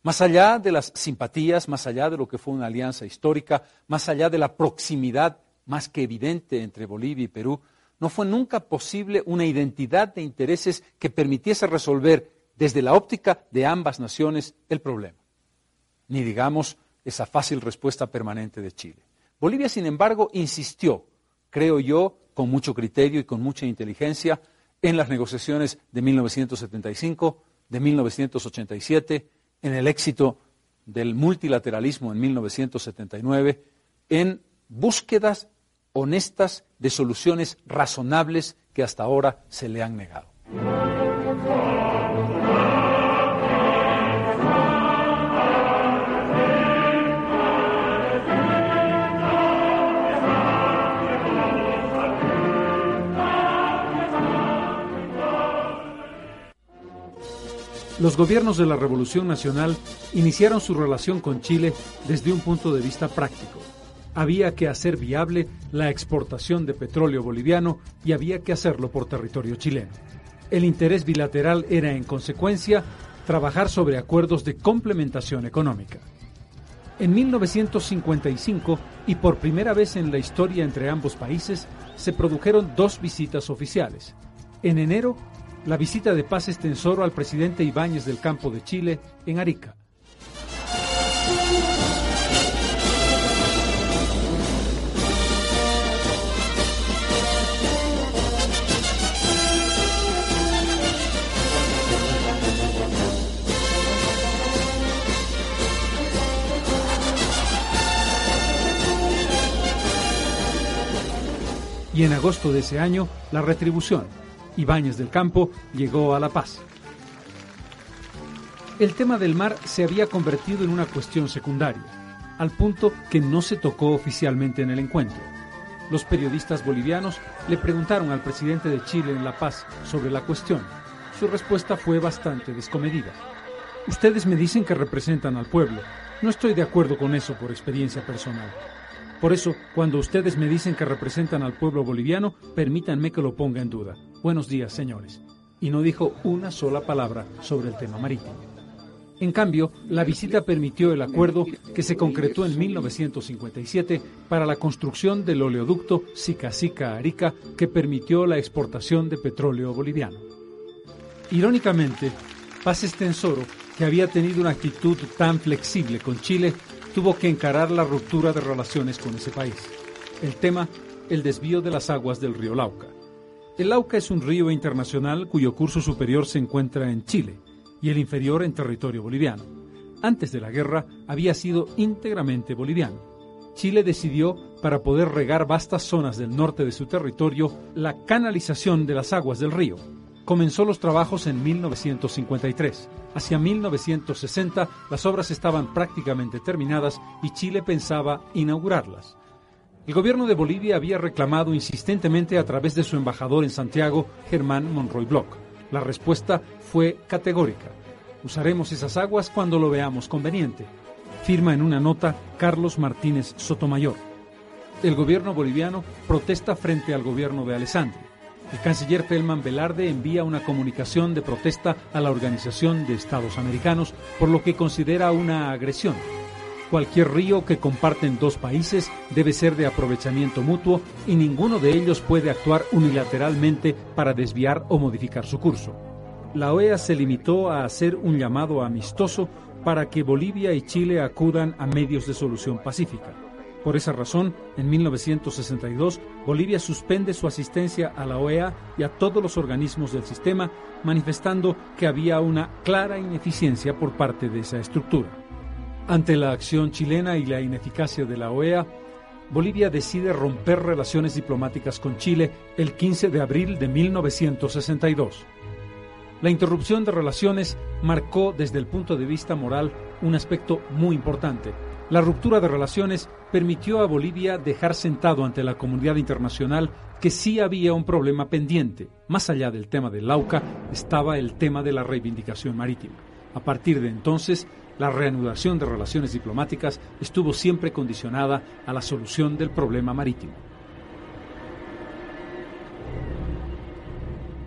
Más allá de las simpatías, más allá de lo que fue una alianza histórica, más allá de la proximidad más que evidente entre Bolivia y Perú, no fue nunca posible una identidad de intereses que permitiese resolver desde la óptica de ambas naciones el problema. Ni digamos esa fácil respuesta permanente de Chile. Bolivia, sin embargo, insistió, creo yo, con mucho criterio y con mucha inteligencia, en las negociaciones de 1975, de 1987, en el éxito del multilateralismo en 1979, en búsquedas honestas de soluciones razonables que hasta ahora se le han negado. Los gobiernos de la Revolución Nacional iniciaron su relación con Chile desde un punto de vista práctico. Había que hacer viable la exportación de petróleo boliviano y había que hacerlo por territorio chileno. El interés bilateral era, en consecuencia, trabajar sobre acuerdos de complementación económica. En 1955, y por primera vez en la historia entre ambos países, se produjeron dos visitas oficiales. En enero, la visita de paz extensoro al presidente Ibáñez del Campo de Chile en Arica. y en agosto de ese año la retribución. Ibáñez del Campo llegó a La Paz. El tema del mar se había convertido en una cuestión secundaria, al punto que no se tocó oficialmente en el encuentro. Los periodistas bolivianos le preguntaron al presidente de Chile en La Paz sobre la cuestión. Su respuesta fue bastante descomedida. Ustedes me dicen que representan al pueblo. No estoy de acuerdo con eso por experiencia personal. Por eso, cuando ustedes me dicen que representan al pueblo boliviano, permítanme que lo ponga en duda. Buenos días, señores. Y no dijo una sola palabra sobre el tema marítimo. En cambio, la visita permitió el acuerdo que se concretó en 1957 para la construcción del oleoducto Sica-Sica-Arica que permitió la exportación de petróleo boliviano. Irónicamente, Paz Estensoro, que había tenido una actitud tan flexible con Chile, tuvo que encarar la ruptura de relaciones con ese país. El tema, el desvío de las aguas del río Lauca. El Lauca es un río internacional cuyo curso superior se encuentra en Chile y el inferior en territorio boliviano. Antes de la guerra había sido íntegramente boliviano. Chile decidió, para poder regar vastas zonas del norte de su territorio, la canalización de las aguas del río. Comenzó los trabajos en 1953 Hacia 1960 las obras estaban prácticamente terminadas y Chile pensaba inaugurarlas. El gobierno de Bolivia había reclamado insistentemente a través de su embajador en Santiago, Germán Monroy Bloch. La respuesta fue categórica. Usaremos esas aguas cuando lo veamos conveniente. Firma en una nota Carlos Martínez Sotomayor. El gobierno boliviano protesta frente al gobierno de Alessandri. El canciller Feldman Velarde envía una comunicación de protesta a la Organización de Estados Americanos por lo que considera una agresión. Cualquier río que comparten dos países debe ser de aprovechamiento mutuo y ninguno de ellos puede actuar unilateralmente para desviar o modificar su curso. La OEA se limitó a hacer un llamado amistoso para que Bolivia y Chile acudan a medios de solución pacífica. Por esa razón, en 1962, Bolivia suspende su asistencia a la OEA y a todos los organismos del sistema, manifestando que había una clara ineficiencia por parte de esa estructura. Ante la acción chilena y la ineficacia de la OEA, Bolivia decide romper relaciones diplomáticas con Chile el 15 de abril de 1962. La interrupción de relaciones marcó desde el punto de vista moral un aspecto muy importante, la ruptura de relaciones permitió a Bolivia dejar sentado ante la comunidad internacional que sí había un problema pendiente. Más allá del tema del Lauca estaba el tema de la reivindicación marítima. A partir de entonces, la reanudación de relaciones diplomáticas estuvo siempre condicionada a la solución del problema marítimo.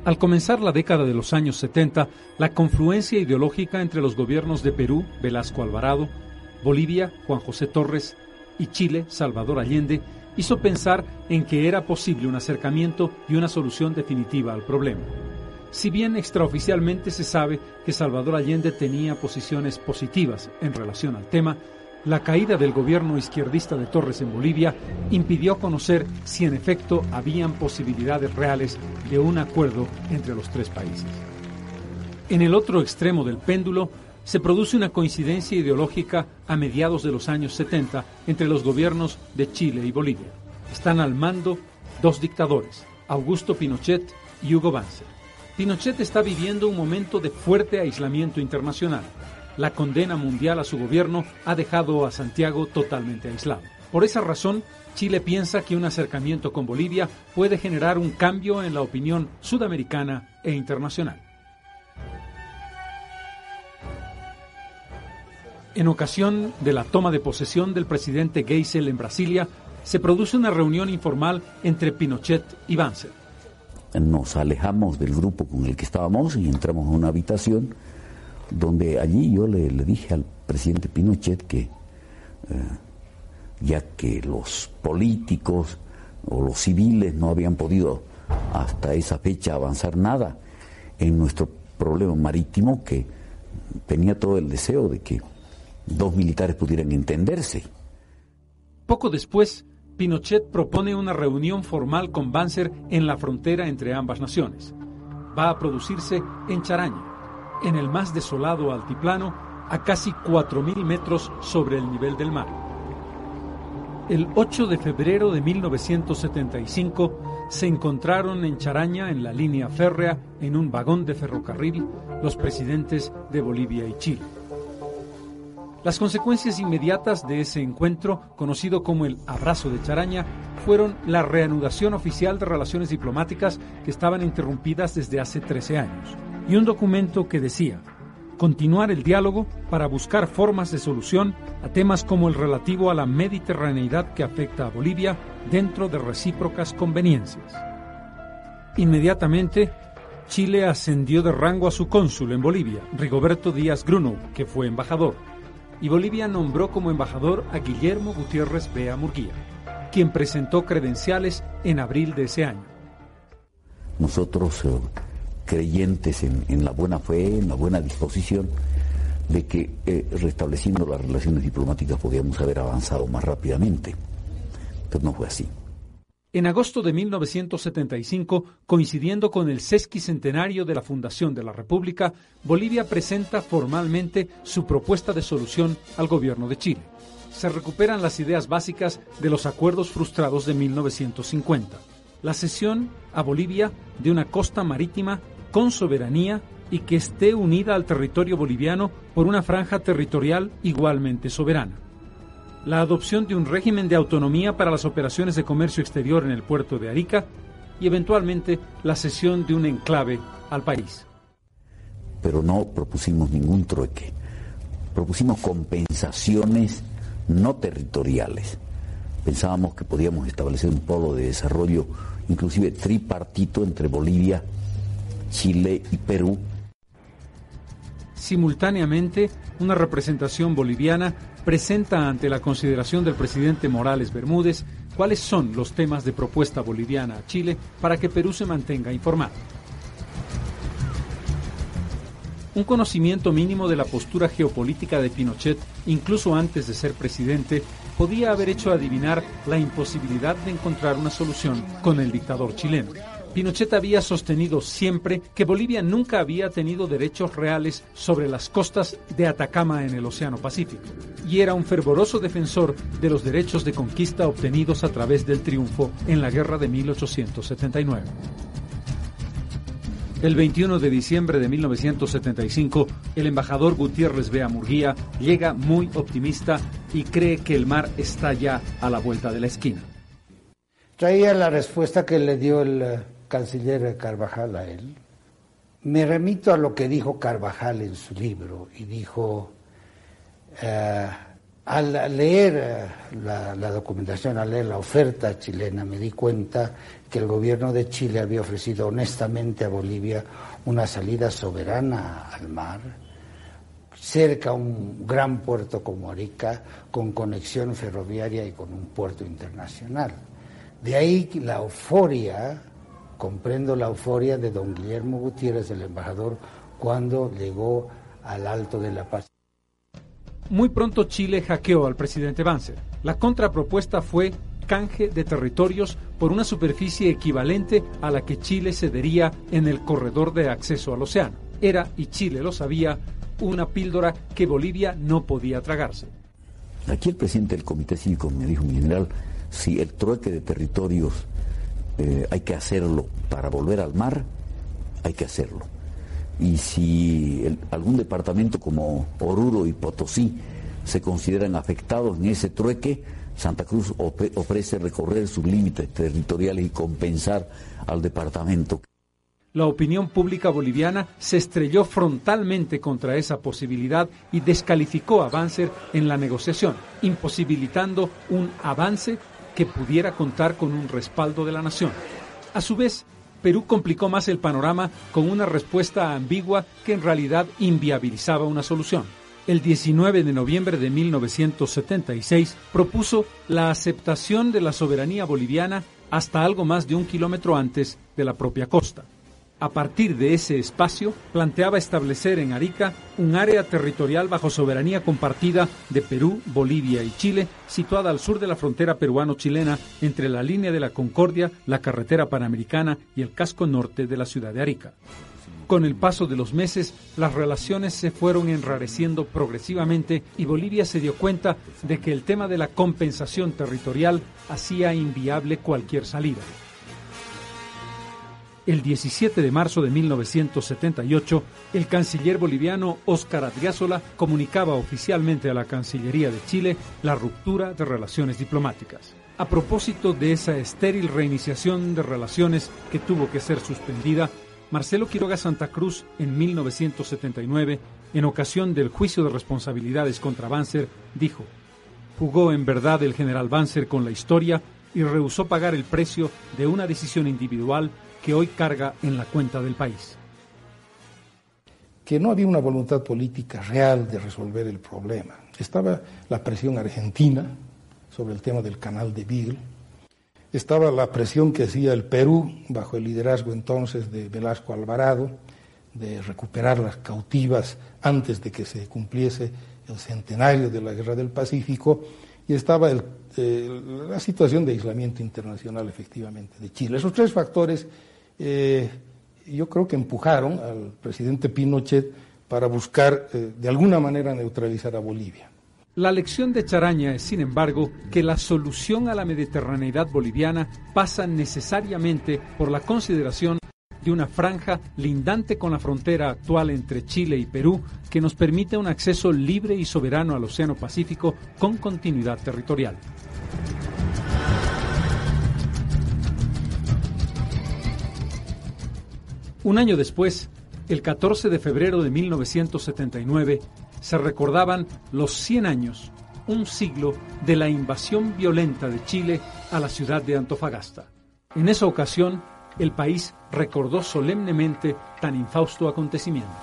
Al comenzar la década de los años 70, la confluencia ideológica entre los gobiernos de Perú, Velasco Alvarado, Bolivia, Juan José Torres, y Chile, Salvador Allende, hizo pensar en que era posible un acercamiento y una solución definitiva al problema. Si bien extraoficialmente se sabe que Salvador Allende tenía posiciones positivas en relación al tema, la caída del gobierno izquierdista de Torres en Bolivia impidió conocer si en efecto habían posibilidades reales de un acuerdo entre los tres países. En el otro extremo del péndulo, se produce una coincidencia ideológica a mediados de los años 70 entre los gobiernos de Chile y Bolivia. Están al mando dos dictadores, Augusto Pinochet y Hugo Banzer. Pinochet está viviendo un momento de fuerte aislamiento internacional. La condena mundial a su gobierno ha dejado a Santiago totalmente aislado. Por esa razón, Chile piensa que un acercamiento con Bolivia puede generar un cambio en la opinión sudamericana e internacional. En ocasión de la toma de posesión del presidente Geisel en Brasilia, se produce una reunión informal entre Pinochet y Banzer. Nos alejamos del grupo con el que estábamos y entramos a una habitación donde allí yo le, dije al presidente Pinochet que eh, ya que los políticos o los civiles no habían podido hasta esa fecha avanzar nada en nuestro problema marítimo, que tenía todo el deseo de que dos militares pudieran entenderse. Poco después, Pinochet propone una reunión formal con Banzer en la frontera entre ambas naciones. Va a producirse en Charaña, en el más desolado altiplano, a casi 4.000 metros sobre el nivel del mar. El 8 de febrero de 1975 se encontraron en Charaña, en la línea férrea, en un vagón de ferrocarril, los presidentes de Bolivia y Chile. Las consecuencias inmediatas de ese encuentro, conocido como el Abrazo de Charaña, fueron la reanudación oficial de relaciones diplomáticas que estaban interrumpidas desde hace 13 años, y un documento que decía, continuar el diálogo para buscar formas de solución a temas como el relativo a la mediterraneidad que afecta a Bolivia dentro de recíprocas conveniencias. Inmediatamente, Chile ascendió de rango a su cónsul en Bolivia, Rigoberto Díaz Gruno, que fue embajador, y Bolivia nombró como embajador a Guillermo Gutiérrez Bea Murguía, quien presentó credenciales en abril de ese año. Nosotros eh, creyentes en, la buena fe, en la buena disposición de que eh, restableciendo las relaciones diplomáticas podíamos haber avanzado más rápidamente. Pero no fue así. En agosto de 1975, coincidiendo con el sesquicentenario de la fundación de la República, Bolivia presenta formalmente su propuesta de solución al gobierno de Chile. Se recuperan las ideas básicas de los acuerdos frustrados de 1950. La cesión a Bolivia de una costa marítima con soberanía y que esté unida al territorio boliviano por una franja territorial igualmente soberana. La adopción de un régimen de autonomía para las operaciones de comercio exterior en el puerto de Arica y eventualmente la cesión de un enclave al país. Pero no propusimos ningún trueque. Propusimos compensaciones no territoriales. Pensábamos que podíamos establecer un polo de desarrollo inclusive tripartito entre Bolivia Chile y Perú. Simultáneamente, una representación boliviana presenta ante la consideración del presidente Morales Bermúdez cuáles son los temas de propuesta boliviana a Chile para que Perú se mantenga informado. Un conocimiento mínimo de la postura geopolítica de Pinochet, incluso antes de ser presidente, podía haber hecho adivinar la imposibilidad de encontrar una solución con el dictador chileno. Pinochet había sostenido siempre que Bolivia nunca había tenido derechos reales sobre las costas de Atacama en el Océano Pacífico, y era un fervoroso defensor de los derechos de conquista obtenidos a través del triunfo en la guerra de 1879. El 21 de diciembre de 1975, el embajador Gutiérrez Bea Murguía llega muy optimista y cree que el mar está ya a la vuelta de la esquina. Traía la respuesta que le dio el eh, canciller Carvajal a él, me remito a lo que dijo Carvajal en su libro y dijo, eh, al leer eh, la, la, documentación, al leer la oferta chilena, me di cuenta que el gobierno de Chile había ofrecido honestamente a Bolivia una salida soberana al mar, cerca a un gran puerto como Arica, con conexión ferroviaria y con un puerto internacional. De ahí la euforia comprendo la euforia de don Guillermo Gutiérrez, el embajador, cuando llegó al Alto de la Paz. Muy pronto Chile hackeó al presidente Banzer. La contrapropuesta fue canje de territorios por una superficie equivalente a la que Chile cedería en el corredor de acceso al océano. Era, y Chile lo sabía, una píldora que Bolivia no podía tragarse. Aquí el presidente del Comité Cívico me dijo, mi general, si el trueque de territorios eh, hay que hacerlo para volver al mar, hay que hacerlo. Y si algún departamento como Oruro y Potosí se consideran afectados en ese trueque, Santa Cruz ofrece recorrer sus límites territoriales y compensar al departamento. La opinión pública boliviana se estrelló frontalmente contra esa posibilidad y descalificó a Banzer en la negociación, imposibilitando un avance que pudiera contar con un respaldo de la nación. A su vez, Perú complicó más el panorama con una respuesta ambigua que en realidad inviabilizaba una solución. El 19 de noviembre de 1976 propuso la aceptación de la soberanía boliviana hasta algo más de un kilómetro antes de la propia costa. A partir de ese espacio, planteaba establecer en Arica un área territorial bajo soberanía compartida de Perú, Bolivia y Chile, situada al sur de la frontera peruano-chilena, entre la línea de la Concordia, la carretera panamericana y el casco norte de la ciudad de Arica. Con el paso de los meses, las relaciones se fueron enrareciendo progresivamente y Bolivia se dio cuenta de que el tema de la compensación territorial hacía inviable cualquier salida. El 17 de marzo de 1978, el canciller boliviano Óscar Adriázola comunicaba oficialmente a la Cancillería de Chile la ruptura de relaciones diplomáticas. A propósito de esa estéril reiniciación de relaciones que tuvo que ser suspendida, Marcelo Quiroga Santa Cruz, en 1979, en ocasión del juicio de responsabilidades contra Banzer, dijo, jugó en verdad el general Banzer con la historia y rehusó pagar el precio de una decisión individual que hoy carga en la cuenta del país. Que no había una voluntad política real de resolver el problema. Estaba la presión argentina sobre el tema del canal de Beagle, estaba la presión que hacía el Perú bajo el liderazgo entonces de Velasco Alvarado de recuperar las cautivas antes de que se cumpliese el centenario de la Guerra del Pacífico y estaba la situación de aislamiento internacional efectivamente de Chile. Esos tres factores eh, yo creo que empujaron al presidente Pinochet para buscar eh, de alguna manera neutralizar a Bolivia. La lección de Charaña es, sin embargo, que la solución a la mediterraneidad boliviana pasa necesariamente por la consideración de una franja lindante con la frontera actual entre Chile y Perú que nos permite un acceso libre y soberano al Océano Pacífico con continuidad territorial. Un año después, el 14 de febrero de 1979, se recordaban los 100 años, un siglo, de la invasión violenta de Chile a la ciudad de Antofagasta. En esa ocasión, el país recordó solemnemente tan infausto acontecimiento.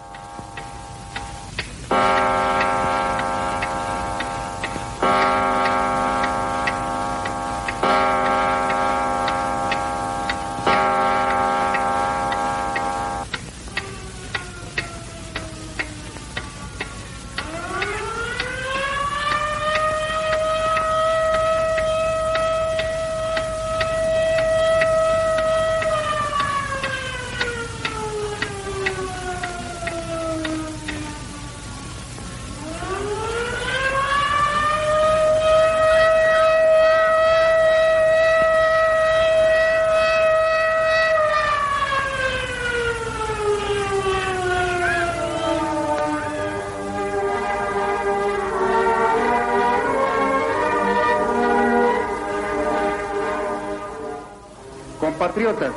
Compatriotas,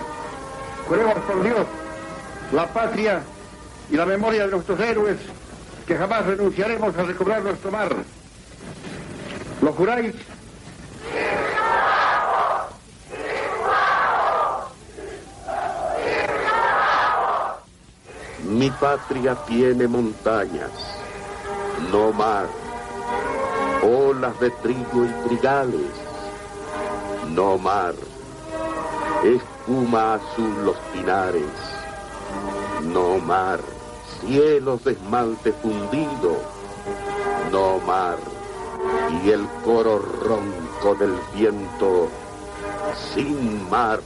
juremos por Dios, la patria y la memoria de nuestros héroes que jamás renunciaremos a recobrar nuestro mar. ¿Lo juráis? Mi patria tiene montañas, no mar, olas de trigo y trigales, no mar espuma azul los pinares, no mar, cielos de esmalte fundido, no mar, y el coro ronco del viento, sin mar.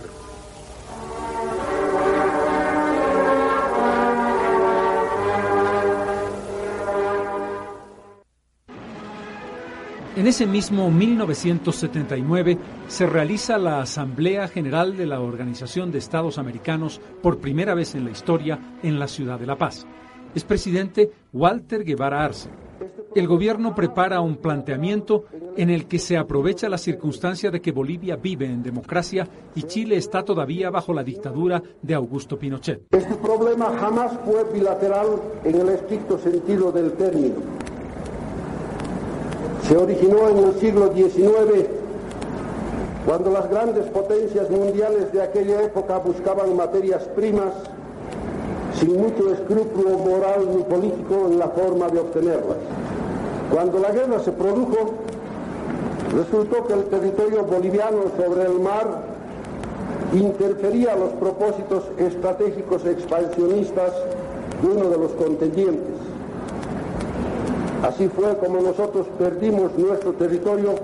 En ese mismo 1979 se realiza la Asamblea General de la Organización de Estados Americanos por primera vez en la historia en la ciudad de La Paz. Es presidente Walter Guevara Arce. el gobierno prepara un planteamiento en el que se aprovecha la circunstancia de que Bolivia vive en democracia y Chile está todavía bajo la dictadura de Augusto Pinochet. Este problema jamás fue bilateral en el estricto sentido del término. Se originó en el siglo XIX cuando las grandes potencias mundiales de aquella época buscaban materias primas sin mucho escrúpulo moral ni político en la forma de obtenerlas. Cuando la guerra se produjo, resultó que el territorio boliviano sobre el mar interfería los propósitos estratégicos expansionistas de uno de los contendientes. Así fue como nosotros perdimos nuestro territorio,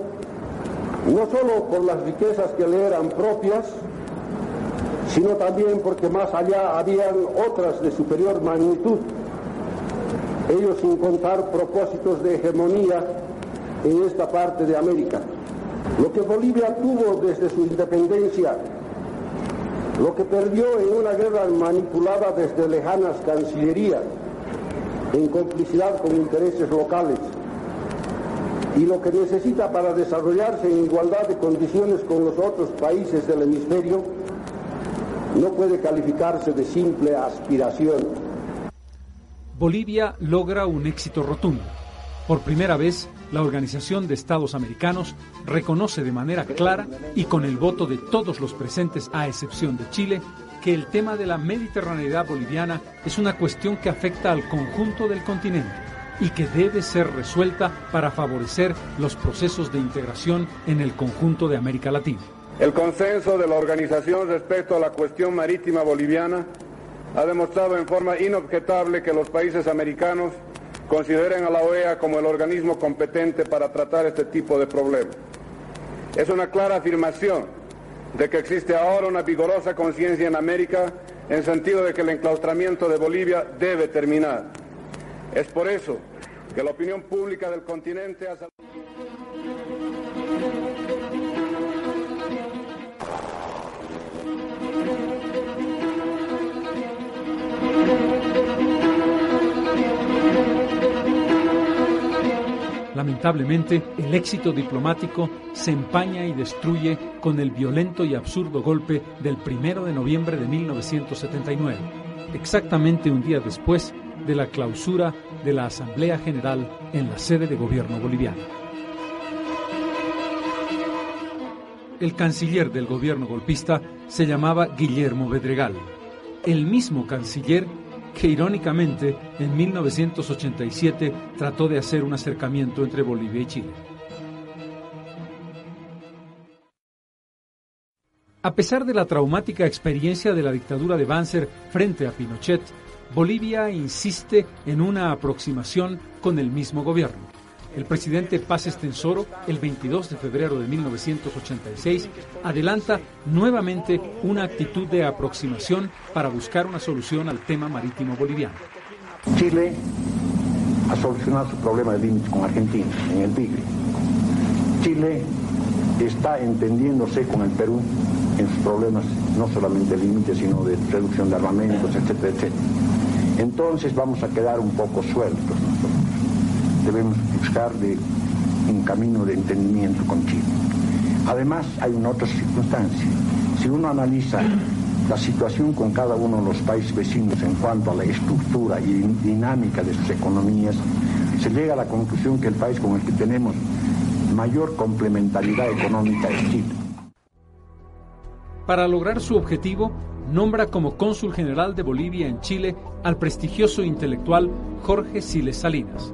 no solo por las riquezas que le eran propias, sino también porque más allá habían otras de superior magnitud ellos sin contar propósitos de hegemonía en esta parte de América. Lo que Bolivia tuvo desde su independencia, lo que perdió en una guerra manipulada desde lejanas cancillerías, en complicidad con intereses locales, y lo que necesita para desarrollarse en igualdad de condiciones con los otros países del hemisferio, no puede calificarse de simple aspiración Bolivia logra un éxito rotundo. Por primera vez, la Organización de Estados Americanos reconoce de manera clara y con el voto de todos los presentes, a excepción de Chile, que el tema de la mediterraneidad boliviana es una cuestión que afecta al conjunto del continente y que debe ser resuelta para favorecer los procesos de integración en el conjunto de América Latina. El consenso de la organización respecto a la cuestión marítima boliviana ha demostrado en forma inobjetable que los países americanos consideren a la OEA como el organismo competente para tratar este tipo de problemas. Es una clara afirmación de que existe ahora una vigorosa conciencia en América en sentido de que el enclaustramiento de Bolivia debe terminar. Es por eso que la opinión pública del continente ha... Lamentablemente, el éxito diplomático se empaña y destruye con el violento y absurdo golpe del 1 de noviembre de 1979, exactamente un día después de la clausura de la Asamblea General en la sede de gobierno boliviano. El canciller del gobierno golpista se llamaba Guillermo Bedregal, el mismo canciller que irónicamente en 1987 trató de hacer un acercamiento entre Bolivia y Chile. A pesar de la traumática experiencia de la dictadura de Banzer frente a Pinochet, Bolivia insiste en una aproximación con el mismo gobierno el presidente Paz Estensoro, el 22 de febrero de 1986, adelanta nuevamente una actitud de aproximación para buscar una solución al tema marítimo boliviano. Chile ha solucionado su problema de límite con Argentina en el Tigre. Chile está entendiéndose con el Perú en sus problemas, no solamente de límites, sino de reducción de armamentos, etcétera, etcétera. Entonces vamos a quedar un poco sueltos nosotros debemos buscar un camino de entendimiento con Chile. Además, hay una otra circunstancia. Si uno analiza la situación con cada uno de los países vecinos en cuanto a la estructura y dinámica de sus economías, se llega a la conclusión que el país con el que tenemos mayor complementariedad económica es Chile. Para lograr su objetivo, nombra como cónsul general de Bolivia en Chile al prestigioso intelectual Jorge Siles Salinas.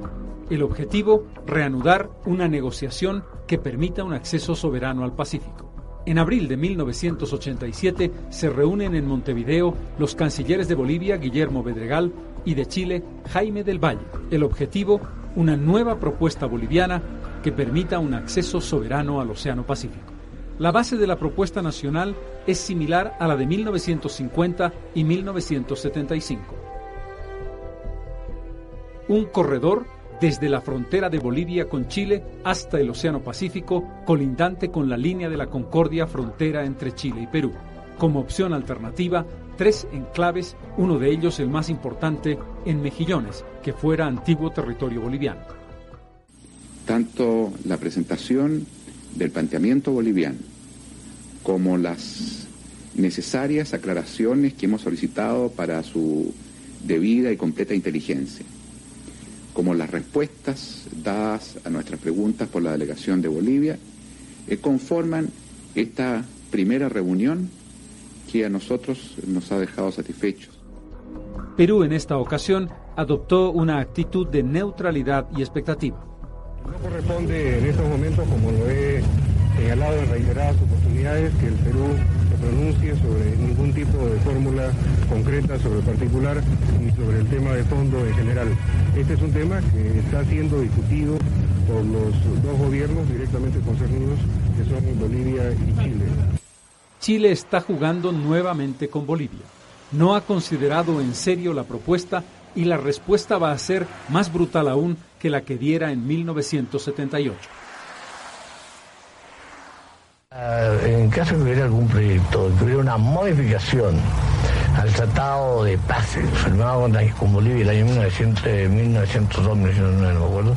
El objetivo, reanudar una negociación que permita un acceso soberano al Pacífico. En abril de 1987 se reúnen en Montevideo los cancilleres de Bolivia, Guillermo Bedregal, y de Chile, Jaime del Valle. El objetivo, una nueva propuesta boliviana que permita un acceso soberano al Océano Pacífico. La base de la propuesta nacional es similar a la de 1950 y 1975. Un corredor desde la frontera de Bolivia con Chile hasta el Océano Pacífico, colindante con la línea de la Concordia frontera entre Chile y Perú. Como opción alternativa, tres enclaves, uno de ellos el más importante en Mejillones, que fuera antiguo territorio boliviano. tanto la presentación del planteamiento boliviano como las necesarias aclaraciones que hemos solicitado para su debida y completa inteligencia, como las respuestas dadas a nuestras preguntas por la delegación de Bolivia, eh, conforman esta primera reunión que a nosotros nos ha dejado satisfechos. Perú en esta ocasión adoptó una actitud de neutralidad y expectativa. No corresponde en estos momentos, como lo he señalado en reiteradas oportunidades, que el Perú se pronuncie sobre ningún tipo de fórmula concreta sobre el particular ni sobre el tema de fondo en general. Este es un tema que está siendo discutido por los dos gobiernos directamente concernidos, que son Bolivia y Chile. Chile está jugando nuevamente con Bolivia. No ha considerado en serio la propuesta y la respuesta va a ser más brutal aún que la que diera en 1978. Ah, en caso de que hubiera algún proyecto, que hubiera una modificación al Tratado de Paz firmado con, Bolivia el año 1900, 1902, 1909, no me acuerdo,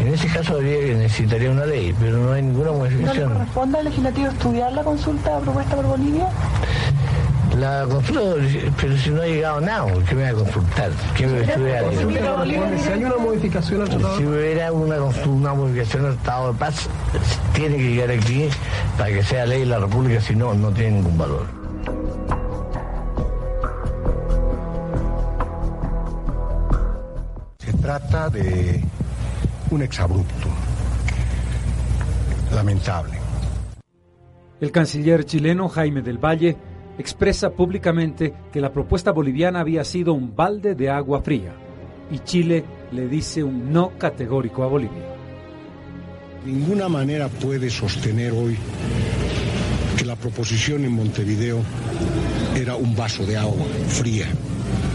en ese caso habría, necesitaría una ley, pero no hay ninguna modificación. ¿No le corresponde al legislativo estudiar la consulta propuesta por Bolivia? La consulta, pero si no ha llegado nada, ¿qué me va a consultar? ¿Qué me estudiar? Si hay una modificación al tratado. Si hubiera una, una modificación al Tratado de Paz, tiene que llegar aquí para que sea ley de la República, si no, no tiene ningún valor. Se trata de un exabrupto lamentable. El canciller chileno Jaime del Valle expresa públicamente que la propuesta boliviana había sido un balde de agua fría y Chile le dice un no categórico a Bolivia. De ninguna manera puede sostener hoy que la proposición en Montevideo era un vaso de agua fría,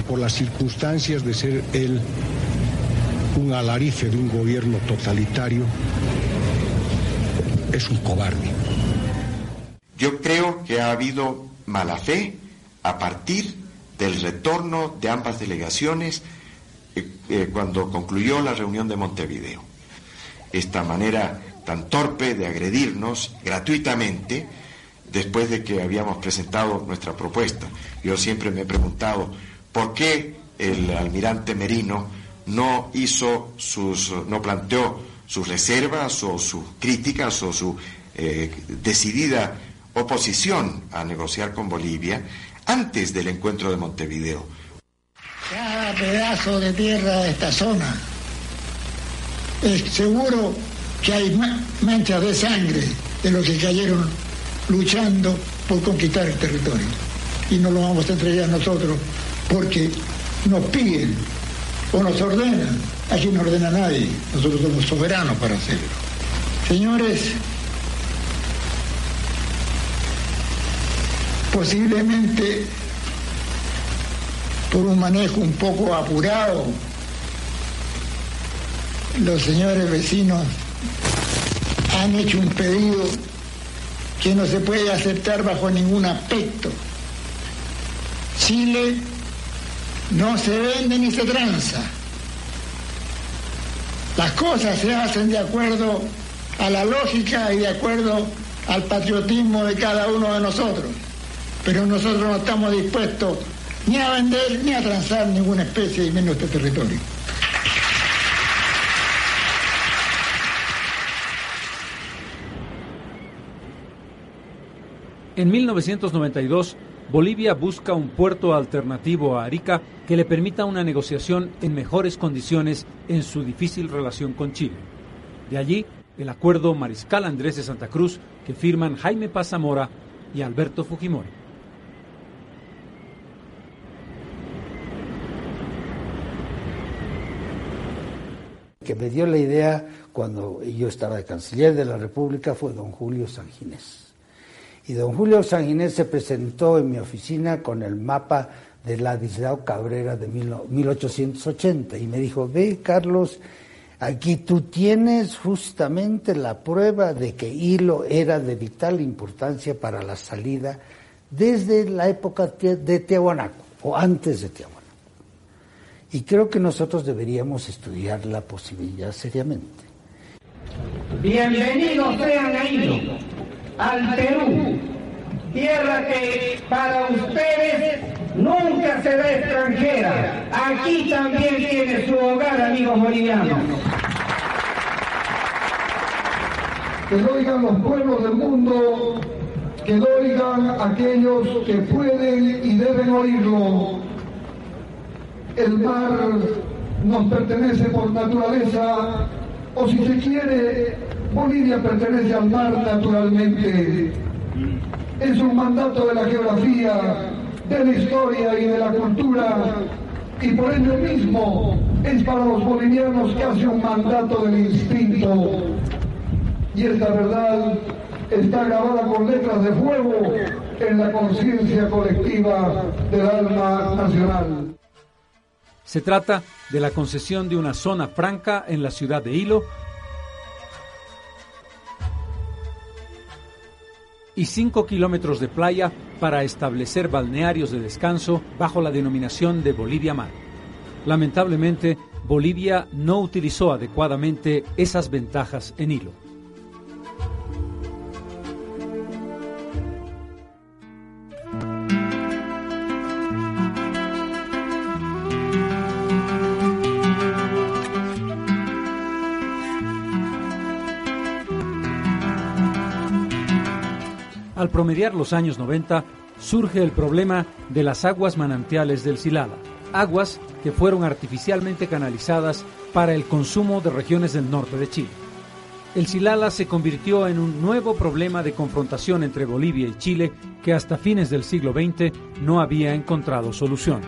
por las circunstancias de ser él un alarife de un gobierno totalitario, es un cobarde. Yo creo que ha habido mala fe a partir del retorno de ambas delegaciones eh, eh, cuando concluyó la reunión de Montevideo. Esta manera tan torpe de agredirnos gratuitamente después de que habíamos presentado nuestra propuesta. Yo siempre me he preguntado por qué el almirante Merino no hizo sus, no planteó sus reservas o sus críticas o su eh, decidida oposición a negociar con Bolivia antes del encuentro de Montevideo. Cada pedazo de tierra de esta zona es seguro que hay manchas de sangre de los que cayeron luchando por conquistar el territorio. Y no lo vamos a entregar nosotros porque nos piden o nos ordenan. Aquí no ordena nadie, nosotros somos soberanos para hacerlo. Señores, posiblemente por un manejo un poco apurado, los señores vecinos han hecho un pedido que no se puede aceptar bajo ningún aspecto. Chile no se vende ni se tranza. Las cosas se hacen de acuerdo a la lógica y de acuerdo al patriotismo de cada uno de nosotros pero nosotros no estamos dispuestos ni a vender ni a transar ninguna especie y menos este territorio. En 1992, Bolivia busca un puerto alternativo a Arica que le permita una negociación en mejores condiciones en su difícil relación con Chile. De allí, el acuerdo Mariscal Andrés de Santa Cruz que firman Jaime Paz Zamora y Alberto Fujimori. Que me dio la idea cuando yo estaba de canciller de la República fue don Julio Sanginés. Y don Julio Sanginés se presentó en mi oficina con el mapa de Ladislao Cabrera de 1880 y me dijo, ve Carlos, aquí tú tienes justamente la prueba de que Hilo era de vital importancia para la salida desde la época de Tiahuanaco o antes de Tiahuanaco. Y creo que nosotros deberíamos estudiar la posibilidad seriamente. Bienvenidos sean a Hilo, al Perú, tierra que para ustedes nunca será extranjera. Aquí también tiene su hogar, amigos bolivianos. Que lo oigan los pueblos del mundo, que lo oigan aquellos que pueden y deben oírlo. El mar nos pertenece por naturaleza, o si se quiere, Bolivia pertenece al mar naturalmente. Es un mandato de la geografía, de la historia y de la cultura, y por ello mismo es para los bolivianos casi un mandato del instinto. Y esta verdad está grabada con letras de fuego en la conciencia colectiva del alma nacional. Se trata de la concesión de una zona franca en la ciudad de Hilo y 5 kilómetros de playa para establecer balnearios de descanso bajo la denominación de Bolivia Mar. Lamentablemente, Bolivia no utilizó adecuadamente esas ventajas en Hilo. Al promediar los años 90, surge el problema de las aguas manantiales del Silala, aguas que fueron artificialmente canalizadas para el consumo de regiones del norte de Chile. El Silala se convirtió en un nuevo problema de confrontación entre Bolivia y Chile que hasta fines del siglo XX no había encontrado solución.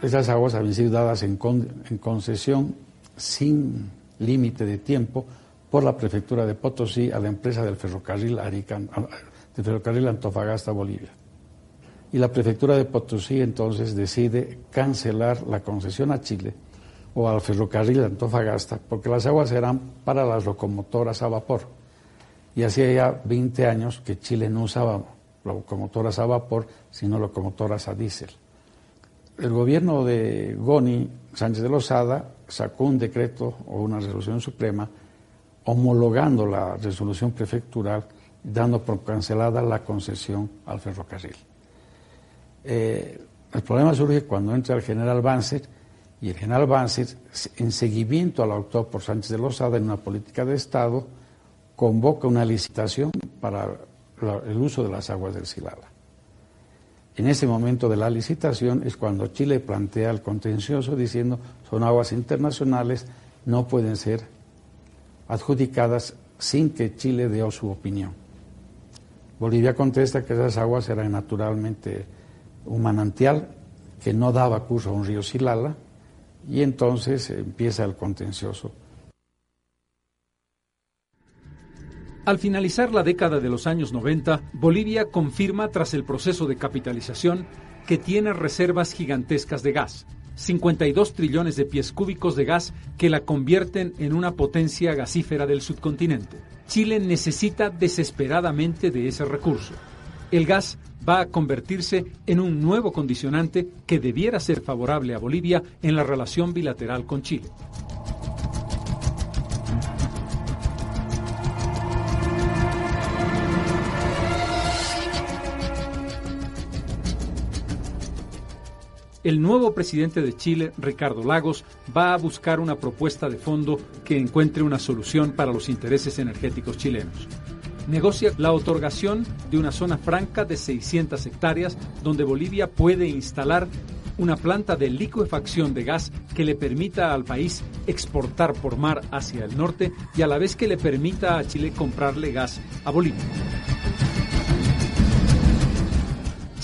Esas aguas habían sido dadas en, concesión sin límite de tiempo por la prefectura de Potosí a la empresa del ferrocarril, Arican, del ferrocarril Antofagasta, Bolivia. Y la prefectura de Potosí entonces decide cancelar la concesión a Chile o al ferrocarril Antofagasta porque las aguas eran para las locomotoras a vapor. Y hacía ya 20 años que Chile no usaba locomotoras a vapor, sino locomotoras a diésel. El gobierno de Goni Sánchez de Lozada sacó un decreto o una resolución suprema homologando la resolución prefectural, dando por cancelada la concesión al ferrocarril. Eh, el problema surge cuando entra el general Banzer y el general Banzer, en seguimiento al autor por Sánchez de Lozada en una política de Estado, convoca una licitación para el uso de las aguas del Silala. En ese momento de la licitación es cuando Chile plantea el contencioso diciendo son aguas internacionales, no pueden ser adjudicadas sin que Chile dé su opinión. Bolivia contesta que esas aguas eran naturalmente un manantial que no daba curso a un río Silala y entonces empieza el contencioso. Al finalizar la década de los años 90, Bolivia confirma tras el proceso de capitalización que tiene reservas gigantescas de gas, 52 trillones de pies cúbicos de gas que la convierten en una potencia gasífera del subcontinente. Chile necesita desesperadamente de ese recurso. El gas va a convertirse en un nuevo condicionante que debiera ser favorable a Bolivia en la relación bilateral con Chile. El nuevo presidente de Chile, Ricardo Lagos, va a buscar una propuesta de fondo que encuentre una solución para los intereses energéticos chilenos. Negocia la otorgación de una zona franca de 600 hectáreas donde Bolivia puede instalar una planta de liquefacción de gas que le permita al país exportar por mar hacia el norte y a la vez que le permita a Chile comprarle gas a Bolivia.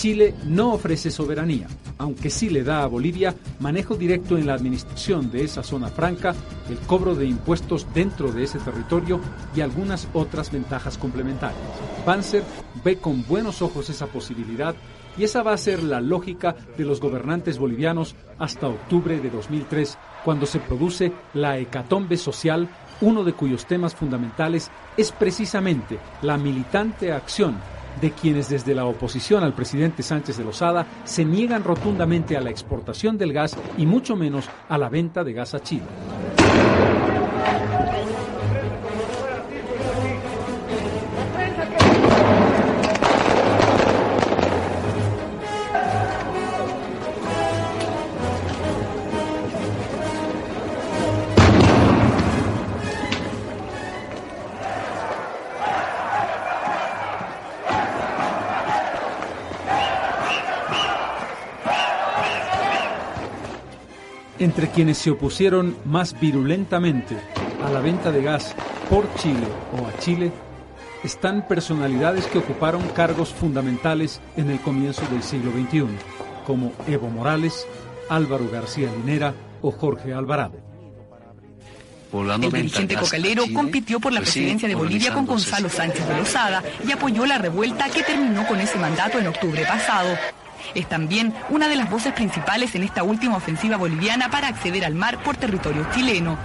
Chile no ofrece soberanía, aunque sí le da a Bolivia manejo directo en la administración de esa zona franca, el cobro de impuestos dentro de ese territorio y algunas otras ventajas complementarias. Panzer ve con buenos ojos esa posibilidad y esa va a ser la lógica de los gobernantes bolivianos hasta octubre de 2003, cuando se produce la hecatombe social, uno de cuyos temas fundamentales es precisamente la militante acción de quienes desde la oposición al presidente Sánchez de Lozada se niegan rotundamente a la exportación del gas y mucho menos a la venta de gas a Chile. Entre quienes se opusieron más virulentamente a la venta de gas por Chile o a Chile están personalidades que ocuparon cargos fundamentales en el comienzo del siglo XXI, como Evo Morales, Álvaro García Linera o Jorge Alvarado. El dirigente cocalero compitió por la pues presidencia de Bolivia con Gonzalo Sánchez de Lozada y apoyó la revuelta que terminó con ese mandato en octubre pasado. Es también una de las voces principales en esta última ofensiva boliviana para acceder al mar por territorio chileno.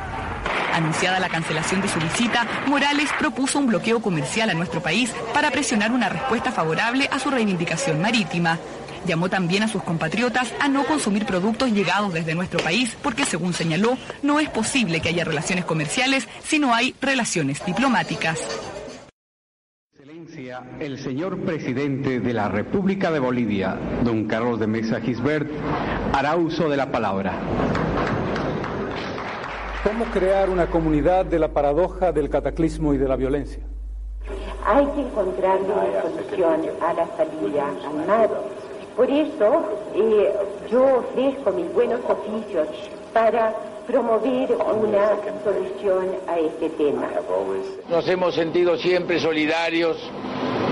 Anunciada la cancelación de su visita, Morales propuso un bloqueo comercial a nuestro país para presionar una respuesta favorable a su reivindicación marítima. Llamó también a sus compatriotas a no consumir productos llegados desde nuestro país porque, según señaló, no es posible que haya relaciones comerciales si no hay relaciones diplomáticas. Excelencia, el señor presidente de la República de Bolivia, don Carlos de Mesa Gisbert, hará uso de la palabra. ¿Cómo crear una comunidad de la paradoja del cataclismo y de la violencia? Hay que encontrar una solución a la salida al mar. Por eso eh, yo ofrezco mis buenos oficios para promover una solución a este tema. Nos hemos sentido siempre solidarios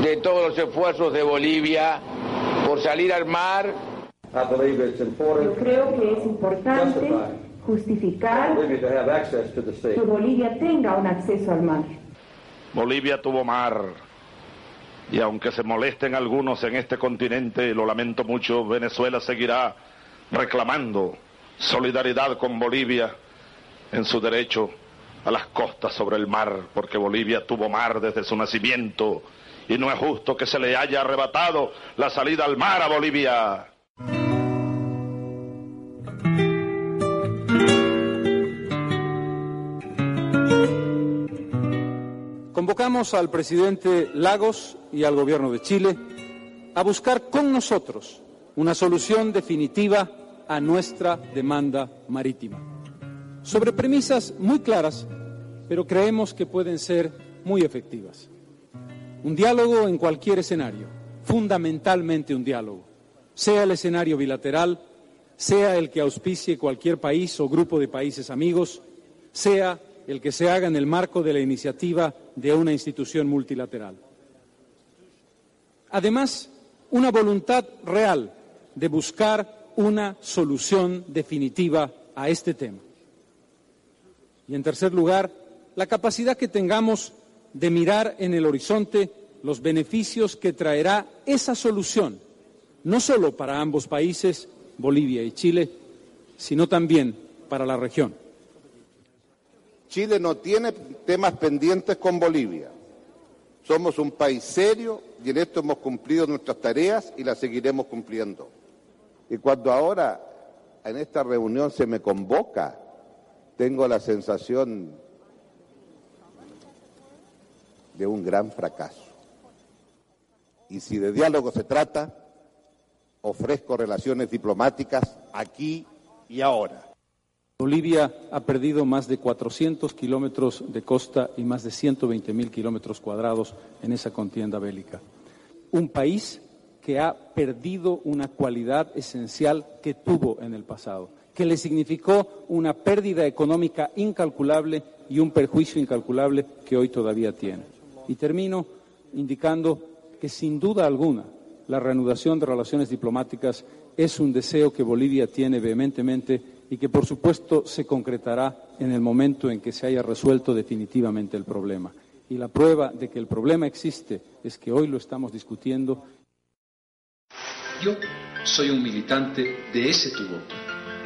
de todos los esfuerzos de Bolivia por salir al mar. Yo creo que es importante justificar que Bolivia tenga un acceso al mar. Bolivia tuvo mar. Y aunque se molesten algunos en este continente, lo lamento mucho, Venezuela seguirá reclamando solidaridad con Bolivia en su derecho a las costas sobre el mar, porque Bolivia tuvo mar desde su nacimiento y no es justo que se le haya arrebatado la salida al mar a Bolivia. Convocamos al presidente Lagos y al gobierno de Chile a buscar con nosotros una solución definitiva a nuestra demanda marítima, sobre premisas muy claras, pero creemos que pueden ser muy efectivas. Un diálogo en cualquier escenario, fundamentalmente un diálogo, sea el escenario bilateral, sea el que auspicie cualquier país o grupo de países amigos, sea el que se haga en el marco de la iniciativa de una institución multilateral. Además, una voluntad real de buscar una solución definitiva a este tema. Y en tercer lugar, la capacidad que tengamos de mirar en el horizonte los beneficios que traerá esa solución, no solo para ambos países, Bolivia y Chile, sino también para la región. Chile no tiene temas pendientes con Bolivia. Somos un país serio y en esto hemos cumplido nuestras tareas y las seguiremos cumpliendo. Y cuando ahora en esta reunión se me convoca, tengo la sensación de un gran fracaso. Y si de diálogo se trata, ofrezco relaciones diplomáticas aquí y ahora. Bolivia ha perdido más de 400 kilómetros de costa y más de 120 mil kilómetros cuadrados en esa contienda bélica. Un país que ha perdido una cualidad esencial que tuvo en el pasado, que le significó una pérdida económica incalculable y un perjuicio incalculable que hoy todavía tiene. Y termino indicando que sin duda alguna la reanudación de relaciones diplomáticas es un deseo que Bolivia tiene vehementemente y que por supuesto se concretará en el momento en que se haya resuelto definitivamente el problema. Y la prueba de que el problema existe es que hoy lo estamos discutiendo. Yo soy un militante de ese tu voto,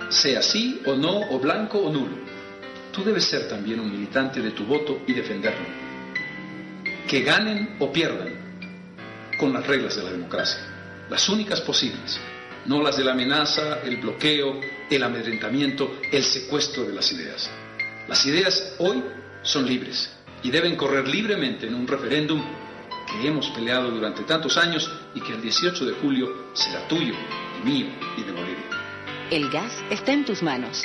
sea sí o no, o blanco o nulo. Tú debes ser también un militante de tu voto y defenderlo. Que ganen o pierdan con las reglas de la democracia, las únicas posibles, no las de la amenaza, el bloqueo, el amedrentamiento, el secuestro de las ideas. Las ideas hoy son libres y deben correr libremente en un referéndum que hemos peleado durante tantos años y que el 18 de julio será tuyo mío y de Bolivia. El gas está en tus manos.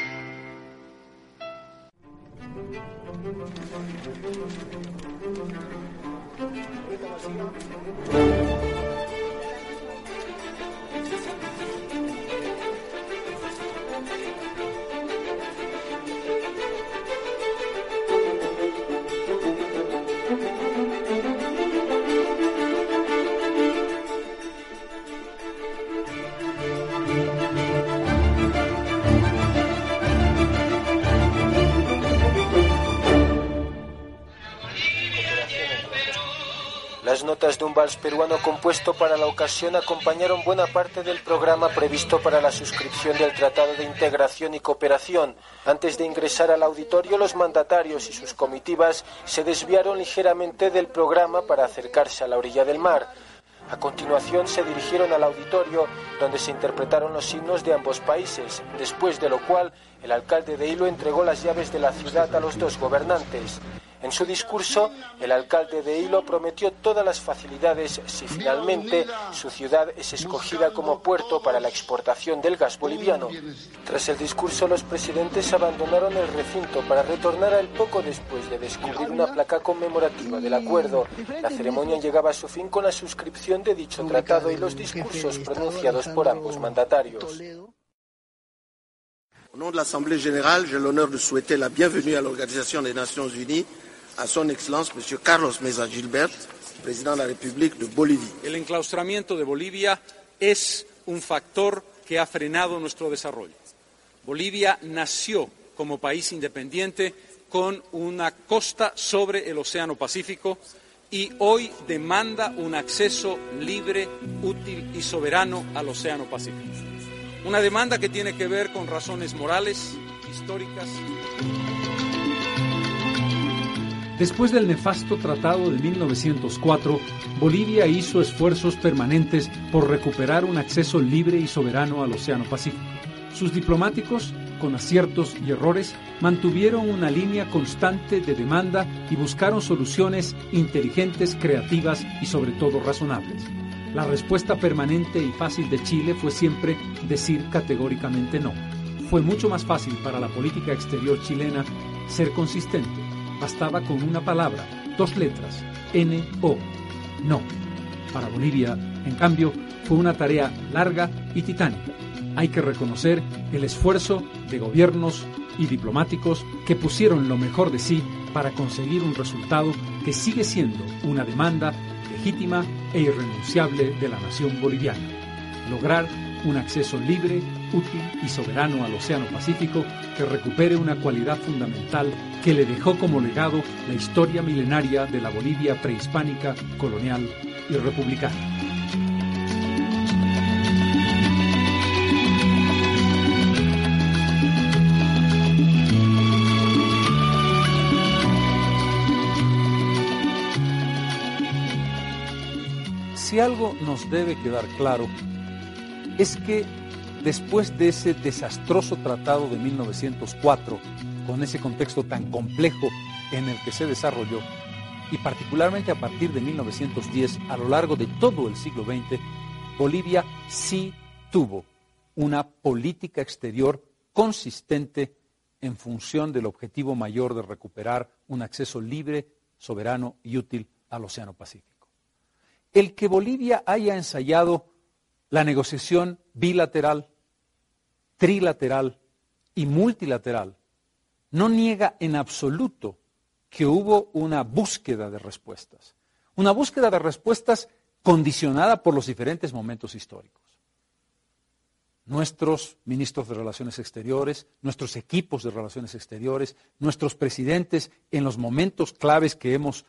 Las notas de un vals peruano compuesto para la ocasión acompañaron buena parte del programa previsto para la suscripción del Tratado de Integración y Cooperación. Antes de ingresar al auditorio, los mandatarios y sus comitivas se desviaron ligeramente del programa para acercarse a la orilla del mar. A continuación se dirigieron al auditorio donde se interpretaron los himnos de ambos países, después de lo cual el alcalde de Hilo entregó las llaves de la ciudad a los dos gobernantes. En su discurso, el alcalde de Hilo prometió todas las facilidades si finalmente su ciudad es escogida como puerto para la exportación del gas boliviano. Tras el discurso, los presidentes abandonaron el recinto para retornar al poco después de descubrir una placa conmemorativa del acuerdo. La ceremonia llegaba a su fin con la suscripción de dicho tratado y los discursos pronunciados por ambos mandatarios. Au nom de l'Assemblée générale, j'ai l'honneur de souhaiter la bienvenue à l'Organisation des Nations Unies à son Excellence M. Carlos Mesa Gilbert, président de la République de Bolivie. El enclaustramiento de Bolivia es un factor que ha frenado nuestro desarrollo. Bolivia nació como país independiente con una costa sobre el Océano Pacífico y hoy demanda un acceso libre, útil y soberano al Océano Pacífico. Una demanda que tiene que ver con razones morales, históricas. Después del nefasto Tratado de 1904, Bolivia hizo esfuerzos permanentes por recuperar un acceso libre y soberano al Océano Pacífico. Sus diplomáticos, con aciertos y errores, mantuvieron una línea constante de demanda y buscaron soluciones inteligentes, creativas y sobre todo razonables. La respuesta permanente y fácil de Chile fue siempre decir categóricamente no. Fue mucho más fácil para la política exterior chilena ser consistente. Bastaba con una palabra, dos letras, N-O, no. Para Bolivia, en cambio, fue una tarea larga y titánica. Hay que reconocer el esfuerzo de gobiernos y diplomáticos que pusieron lo mejor de sí para conseguir un resultado que sigue siendo una demanda legítima e irrenunciable de la nación boliviana. Lograr un acceso libre, útil y soberano al Océano Pacífico que recupere una cualidad fundamental que le dejó como legado la historia milenaria de la Bolivia prehispánica, colonial y republicana. Si algo nos debe quedar claro es que después de ese desastroso tratado de 1904, con ese contexto tan complejo en el que se desarrolló, y particularmente a partir de 1910, a lo largo de todo el siglo XX, Bolivia sí tuvo una política exterior consistente en función del objetivo mayor de recuperar un acceso libre, soberano y útil al Océano Pacífico. El que Bolivia haya ensayado la negociación bilateral, trilateral y multilateral no niega en absoluto que hubo una búsqueda de respuestas, una búsqueda de respuestas condicionada por los diferentes momentos históricos. Nuestros ministros de Relaciones Exteriores, nuestros equipos de Relaciones Exteriores, nuestros presidentes en los momentos claves que hemos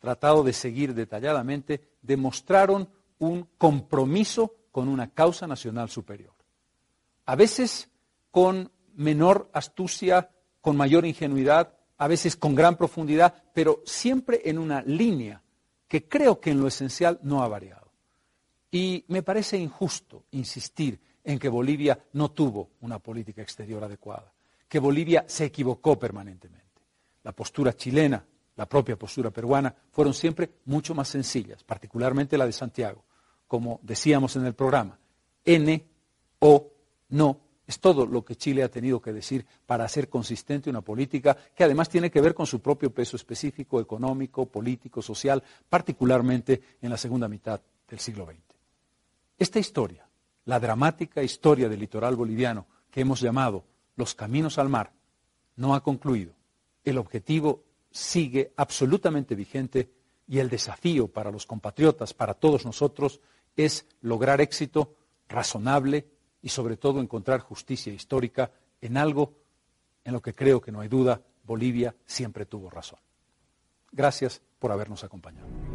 tratado de seguir detalladamente, demostraron un compromiso con una causa nacional superior. A veces con menor astucia, con mayor ingenuidad, a veces con gran profundidad, pero siempre en una línea que creo que en lo esencial no ha variado. Y me parece injusto insistir en que Bolivia no tuvo una política exterior adecuada, que Bolivia se equivocó permanentemente. la postura chilena, la propia postura peruana, fueron siempre mucho más sencillas, particularmente la de Santiago. Como decíamos en el programa, N, O, no, es todo lo que Chile ha tenido que decir para hacer consistente una política que además tiene que ver con su propio peso específico, económico, político, social, particularmente en la segunda mitad del siglo XX. Esta historia, la dramática historia del litoral boliviano que hemos llamado Los Caminos al Mar, no ha concluido. El objetivo sigue absolutamente vigente y el desafío para los compatriotas, para todos nosotros, es lograr éxito razonable y sobre todo encontrar justicia histórica en algo en lo que creo que no hay duda, Bolivia siempre tuvo razón. Gracias por habernos acompañado.